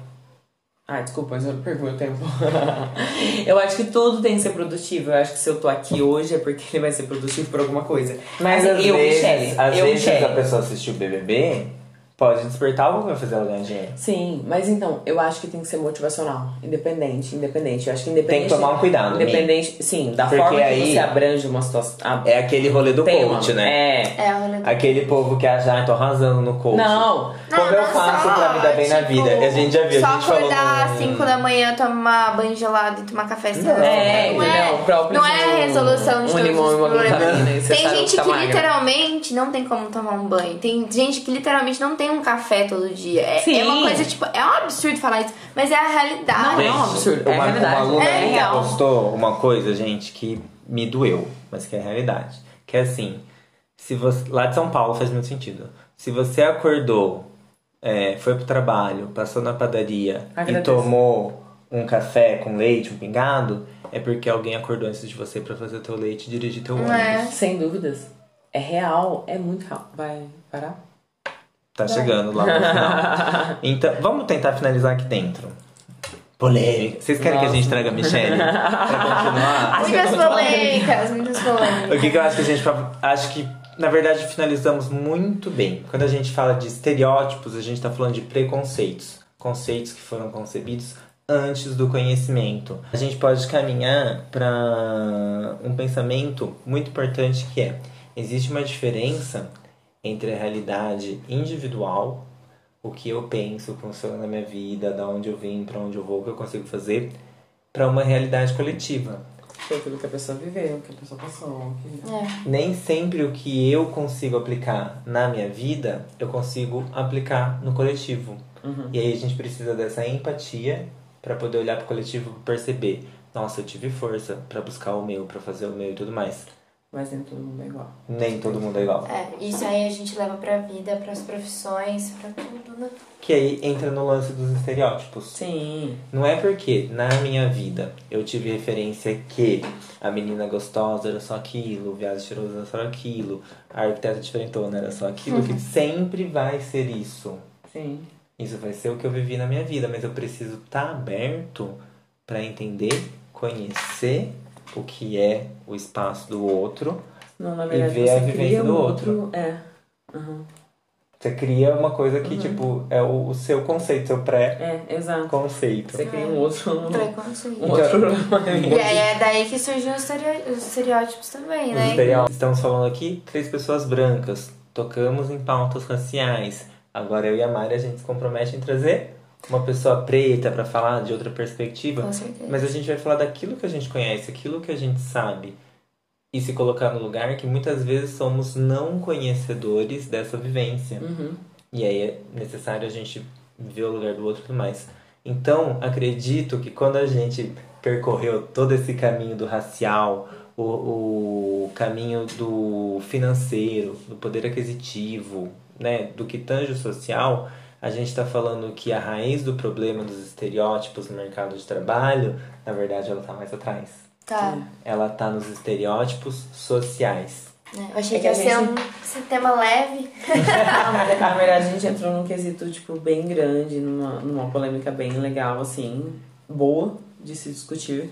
Ah, desculpa, mas eu perco meu tempo. [LAUGHS] eu acho que tudo tem que ser produtivo. Eu acho que se eu tô aqui hoje é porque ele vai ser produtivo por alguma coisa. Mas às eu, vezes, Michele, às eu, vezes Michele. a pessoa assistiu o BBB, pode despertar algo que vai fazer ela ganhar dinheiro. Sim, mas então, eu acho que tem que ser motivacional. Independente, independente. Eu acho que independente. Tem que tomar um cuidado, Mi. Independente, sim, da Porque forma que aí- você abrange uma situação. a- É aquele rolê do tema. coach, né? É. É, a rolê do- Aquele povo que acha, ah, tô arrasando no coach. Não, Como Não, eu não faço só, pra me dar bem na tipo, vida? A gente já viu, Só a gente falou. acordar num- às 5 da manhã, tomar banho gelado e tomar café cedo. É, não entendeu? é, Próprio não é a um- resolução de um todos limão os e uma problemas. glutamina, você Tem gente que tá que literalmente não tem como tomar um banho. Tem gente que literalmente não tem um café todo dia. É, Sim. é uma coisa, tipo, é um absurdo falar isso, mas é a realidade. Não, é um absurdo. É uma, realidade. Uma aluna É minha real. postou uma coisa, gente, que me doeu, mas que é realidade. Que é assim, se você. Lá de São Paulo faz muito sentido. Se você acordou, é, foi pro trabalho, passou na padaria e tomou um café com leite, um pingado, é porque alguém acordou antes de você pra fazer teu leite e dirigir teu ônibus. É. Sem dúvidas. É real, é muito real. Vai parar? Tá chegando lá no final. [LAUGHS] Então, vamos tentar finalizar aqui dentro. Polêmica. Vocês querem que a gente Nossa. traga a Michelle? [LAUGHS] pra continuar? Acho que Muitas polêmicas, muitas polêmicas. O que, que eu acho que a gente. Acho que na verdade, finalizamos muito bem. Quando a gente fala de estereótipos, a gente está falando de preconceitos. Conceitos que foram concebidos antes do conhecimento. A gente pode caminhar para um pensamento muito importante que é: existe uma diferença entre a realidade individual, o que eu penso, funciona na minha vida, da onde eu vim, para onde eu vou, o que eu consigo fazer, para uma realidade coletiva. Foi aquilo que a pessoa viveu, que a pessoa passou. Que... É. Nem sempre o que eu consigo aplicar na minha vida, eu consigo aplicar no coletivo. Uhum. E aí a gente precisa dessa empatia para poder olhar para o coletivo e perceber, nossa, eu tive força para buscar o meu, para fazer o meu e tudo mais. Mas nem todo mundo é igual. Nem todo mundo é igual. É, isso aí a gente leva pra vida, pras profissões, pra tudo, né? Que aí entra no lance dos estereótipos. Sim. Não é porque na minha vida eu tive referência que a menina gostosa era só aquilo, o viado cheiroso era só aquilo, a arquiteta diferentona era só aquilo, que sempre vai ser isso. Sim. Isso vai ser o que eu vivi na minha vida, mas eu preciso estar aberto para entender, conhecer o que é o espaço do outro. Não, na verdade, ver a vivência cria do um outro. É. Uhum. Você cria uma coisa que, tipo, é o, o seu conceito, seu É, exato. pré-conceito. Você cria um outro. Um, Preconceito. um outro E aí é daí que surgiam os estereótipos também, Os né? estereótipos. Estamos falando aqui, três pessoas brancas. Tocamos em pautas raciais. Agora eu e a Mari, a gente se compromete em trazer uma pessoa preta para falar de outra perspectiva. Com certeza. Mas a gente vai falar daquilo que a gente conhece, aquilo que a gente sabe. E se colocar no lugar que muitas vezes somos não conhecedores dessa vivência. Uhum. E aí é necessário a gente ver o lugar do outro e tudo mais. Então, acredito que quando a gente percorreu todo esse caminho do racial, o, o caminho do financeiro, do poder aquisitivo, né, do que tange o social, a gente está falando que a raiz do problema dos estereótipos no mercado de trabalho, na verdade, ela está mais atrás. Tá. Ela está nos estereótipos sociais. né? Eu achei É que ia ser gente- um esse tema leve. [LAUGHS] Não, é na verdade a gente entrou num quesito, tipo, bem grande, numa, numa polêmica bem legal, assim, boa de se discutir.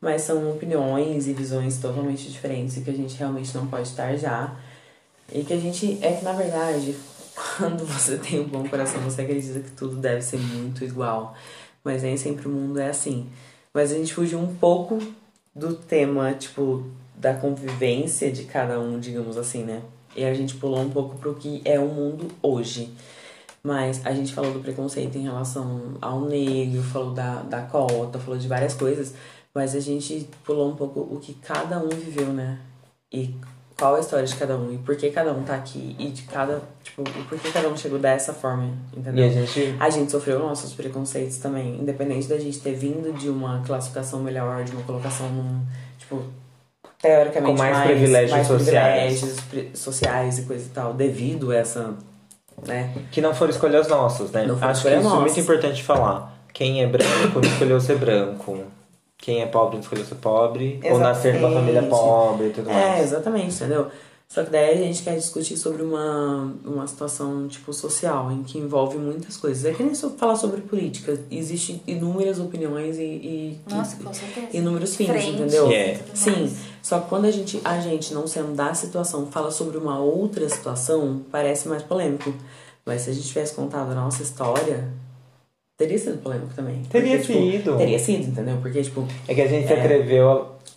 Mas são opiniões e visões totalmente diferentes e que a gente realmente não pode estar já. E que a gente. É que na verdade, quando você tem um bom coração, você acredita que tudo deve ser muito igual. Mas nem sempre o mundo é assim. Mas a gente fugiu um pouco do tema, tipo, da convivência de cada um, digamos assim, né? E a gente pulou um pouco pro que é o mundo hoje. Mas a gente falou do preconceito em relação ao negro, falou da, da cota, falou de várias coisas. Mas a gente pulou um pouco o que cada um viveu, né? E qual a história de cada um, e por que cada um tá aqui, e de cada, tipo, e por que cada um chegou dessa forma, E entendeu? a gente A gente sofreu nossos preconceitos também, independente da gente ter vindo de uma classificação melhor, de uma colocação num, tipo, teoricamente Com mais privilégios mais sociais. privilégios pri- sociais e coisa e tal, devido a essa, né? Que não foram escolhas nossas, né? Não Acho que isso é muito importante falar. Quem é branco escolheu ser branco. Quem é pobre não escolheu ser pobre. Ou nascer numa família Exatamente. pobre e tudo É, mais. exatamente, entendeu? Só que daí a gente quer discutir sobre uma, uma situação, tipo, social, em que envolve muitas coisas. É que nem falar sobre política. Existem inúmeras opiniões e, e, Nossa, e- inúmeros fins, entendeu? e É. Sim, só que quando a gente, a gente, não sendo da situação, fala sobre uma outra situação, parece mais polêmico. Mas se a gente tivesse contado a nossa história, teria sido polêmico também. Teria Porque, tipo, sido. teria sido, entendeu? Porque, tipo, É que a gente se É. atreveu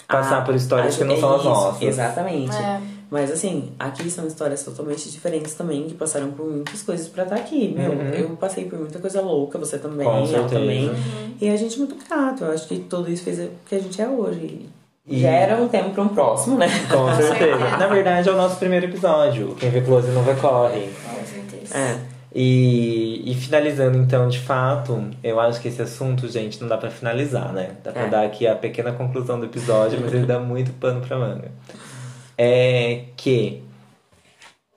a passar Ah, por histórias acho que não é são as isso, nossas. Exatamente. É. Mas assim, aqui são histórias totalmente diferentes também, que passaram por muitas coisas pra estar aqui. Meu, Uhum. eu passei por muita coisa louca, você também, Com certeza. também. Uhum. E a gente é muito grato. Eu acho que tudo isso fez o que a gente é hoje. E- Já era um tema pra um próximo, né? Com certeza. certeza. Na verdade, é o nosso primeiro episódio. Quem vê close não vê corre. Com certeza. É. E, e finalizando, então, de fato, eu acho que esse assunto, gente, não dá pra finalizar, né? Dá pra É. dar aqui a pequena conclusão do episódio, mas ele dá muito pano pra manga. É que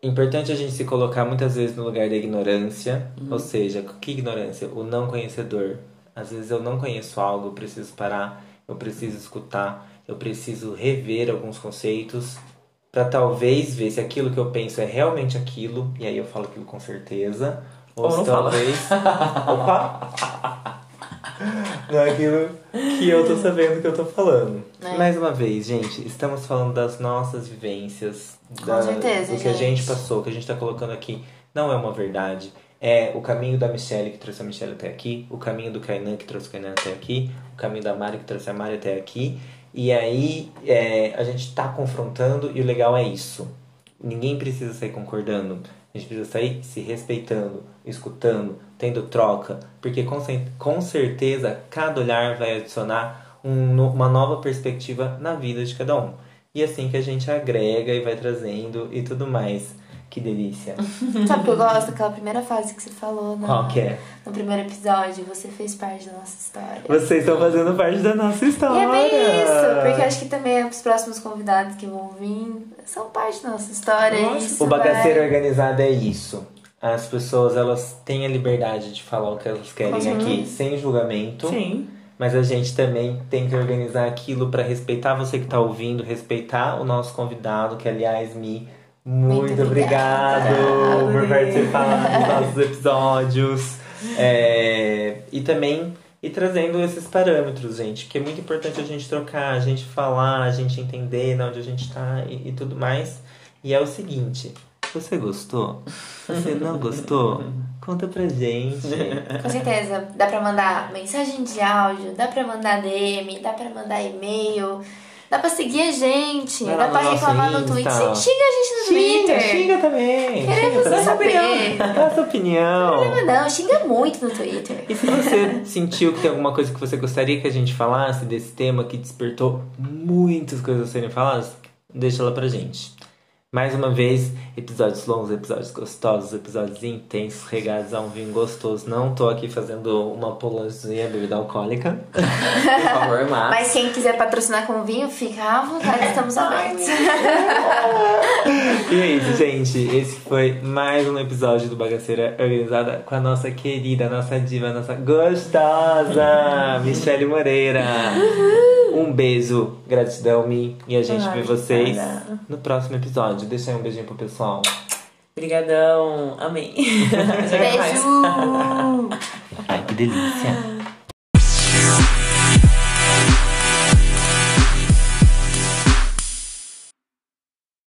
importante a gente se colocar muitas vezes no lugar da ignorância, ou seja, que ignorância? O não conhecedor. Às vezes eu não conheço algo, eu preciso parar, eu preciso escutar, eu preciso rever alguns conceitos Pra talvez ver se aquilo que eu penso é realmente aquilo, e aí eu falo aquilo com certeza. Ou, Ou se [LAUGHS] não talvez. Opa! naquilo que eu tô sabendo que eu tô falando. É. Mais uma vez, gente, estamos falando das nossas vivências, Com da, certeza, do que a gente gente. passou, o que a gente tá colocando aqui. Não é uma verdade. É o caminho da Michelle que trouxe a Michelle até aqui, o caminho do Kainan que trouxe o Kainan até aqui, o caminho da Mari que trouxe a Mari até aqui. E aí é, a gente tá confrontando e o legal é isso. Ninguém precisa sair concordando. A gente precisa sair se respeitando, escutando, tendo troca. Porque com, com certeza cada olhar vai adicionar um uma nova perspectiva na vida de cada um. E assim que a gente agrega e vai trazendo e tudo mais. Que delícia. [LAUGHS] Sabe o que eu gosto? Aquela primeira fase que você falou no, Qual que é? no primeiro episódio. Você fez parte da nossa história. Vocês estão fazendo parte da nossa E história. é bem isso, porque acho que também os próximos convidados que vão vir são parte da nossa história. e isso O bagaceiro vai- organizado é isso. As pessoas, elas têm a liberdade de falar o que elas querem Com aqui, sem julgamento. Sim. Mas a gente também tem que organizar aquilo pra respeitar você que tá ouvindo, respeitar o nosso convidado, que aliás, me muito, Muito obrigado obrigada. por participar dos [LAUGHS] nossos episódios. É, e também e trazendo esses parâmetros, gente, que é muito importante a gente trocar, a gente falar, a gente entender de onde a gente tá e, e tudo mais. E é o seguinte, você gostou? Você não gostou? [LAUGHS] Conta pra gente. Com certeza, dá pra mandar mensagem de áudio, dá pra mandar DM, dá pra mandar e-mail, dá pra seguir a gente, dá pra no reclamar no. Twitter. Xinga a gente no Xinga, Twitter. xinga também. Queremos xinga saber. Dá sua opinião. Não, não, xinga muito no Twitter. E se você sentiu que tem alguma coisa que você gostaria que a gente falasse desse tema que despertou muitas coisas a serem faladas, deixa lá pra gente. Mais uma vez, episódios longos, episódios gostosos, episódios intensos, regados a um vinho gostoso. Não tô aqui fazendo uma apologia à bebida alcoólica. [LAUGHS] Por favor, mas. Mas quem quiser patrocinar com vinho, fica à vontade, estamos abertos. [LAUGHS] E é isso, gente. Esse foi mais um episódio do Bagaceira Organizada com a nossa querida, nossa diva, nossa gostosa Michelle Moreira. Um beijo, gratidão, Mi. E a gente Ai, vê vocês obrigada. no próximo episódio. Deixa aí um beijinho pro pessoal. Obrigadão. Amém. [LAUGHS] Beijo! [LAUGHS] Ai, que delícia.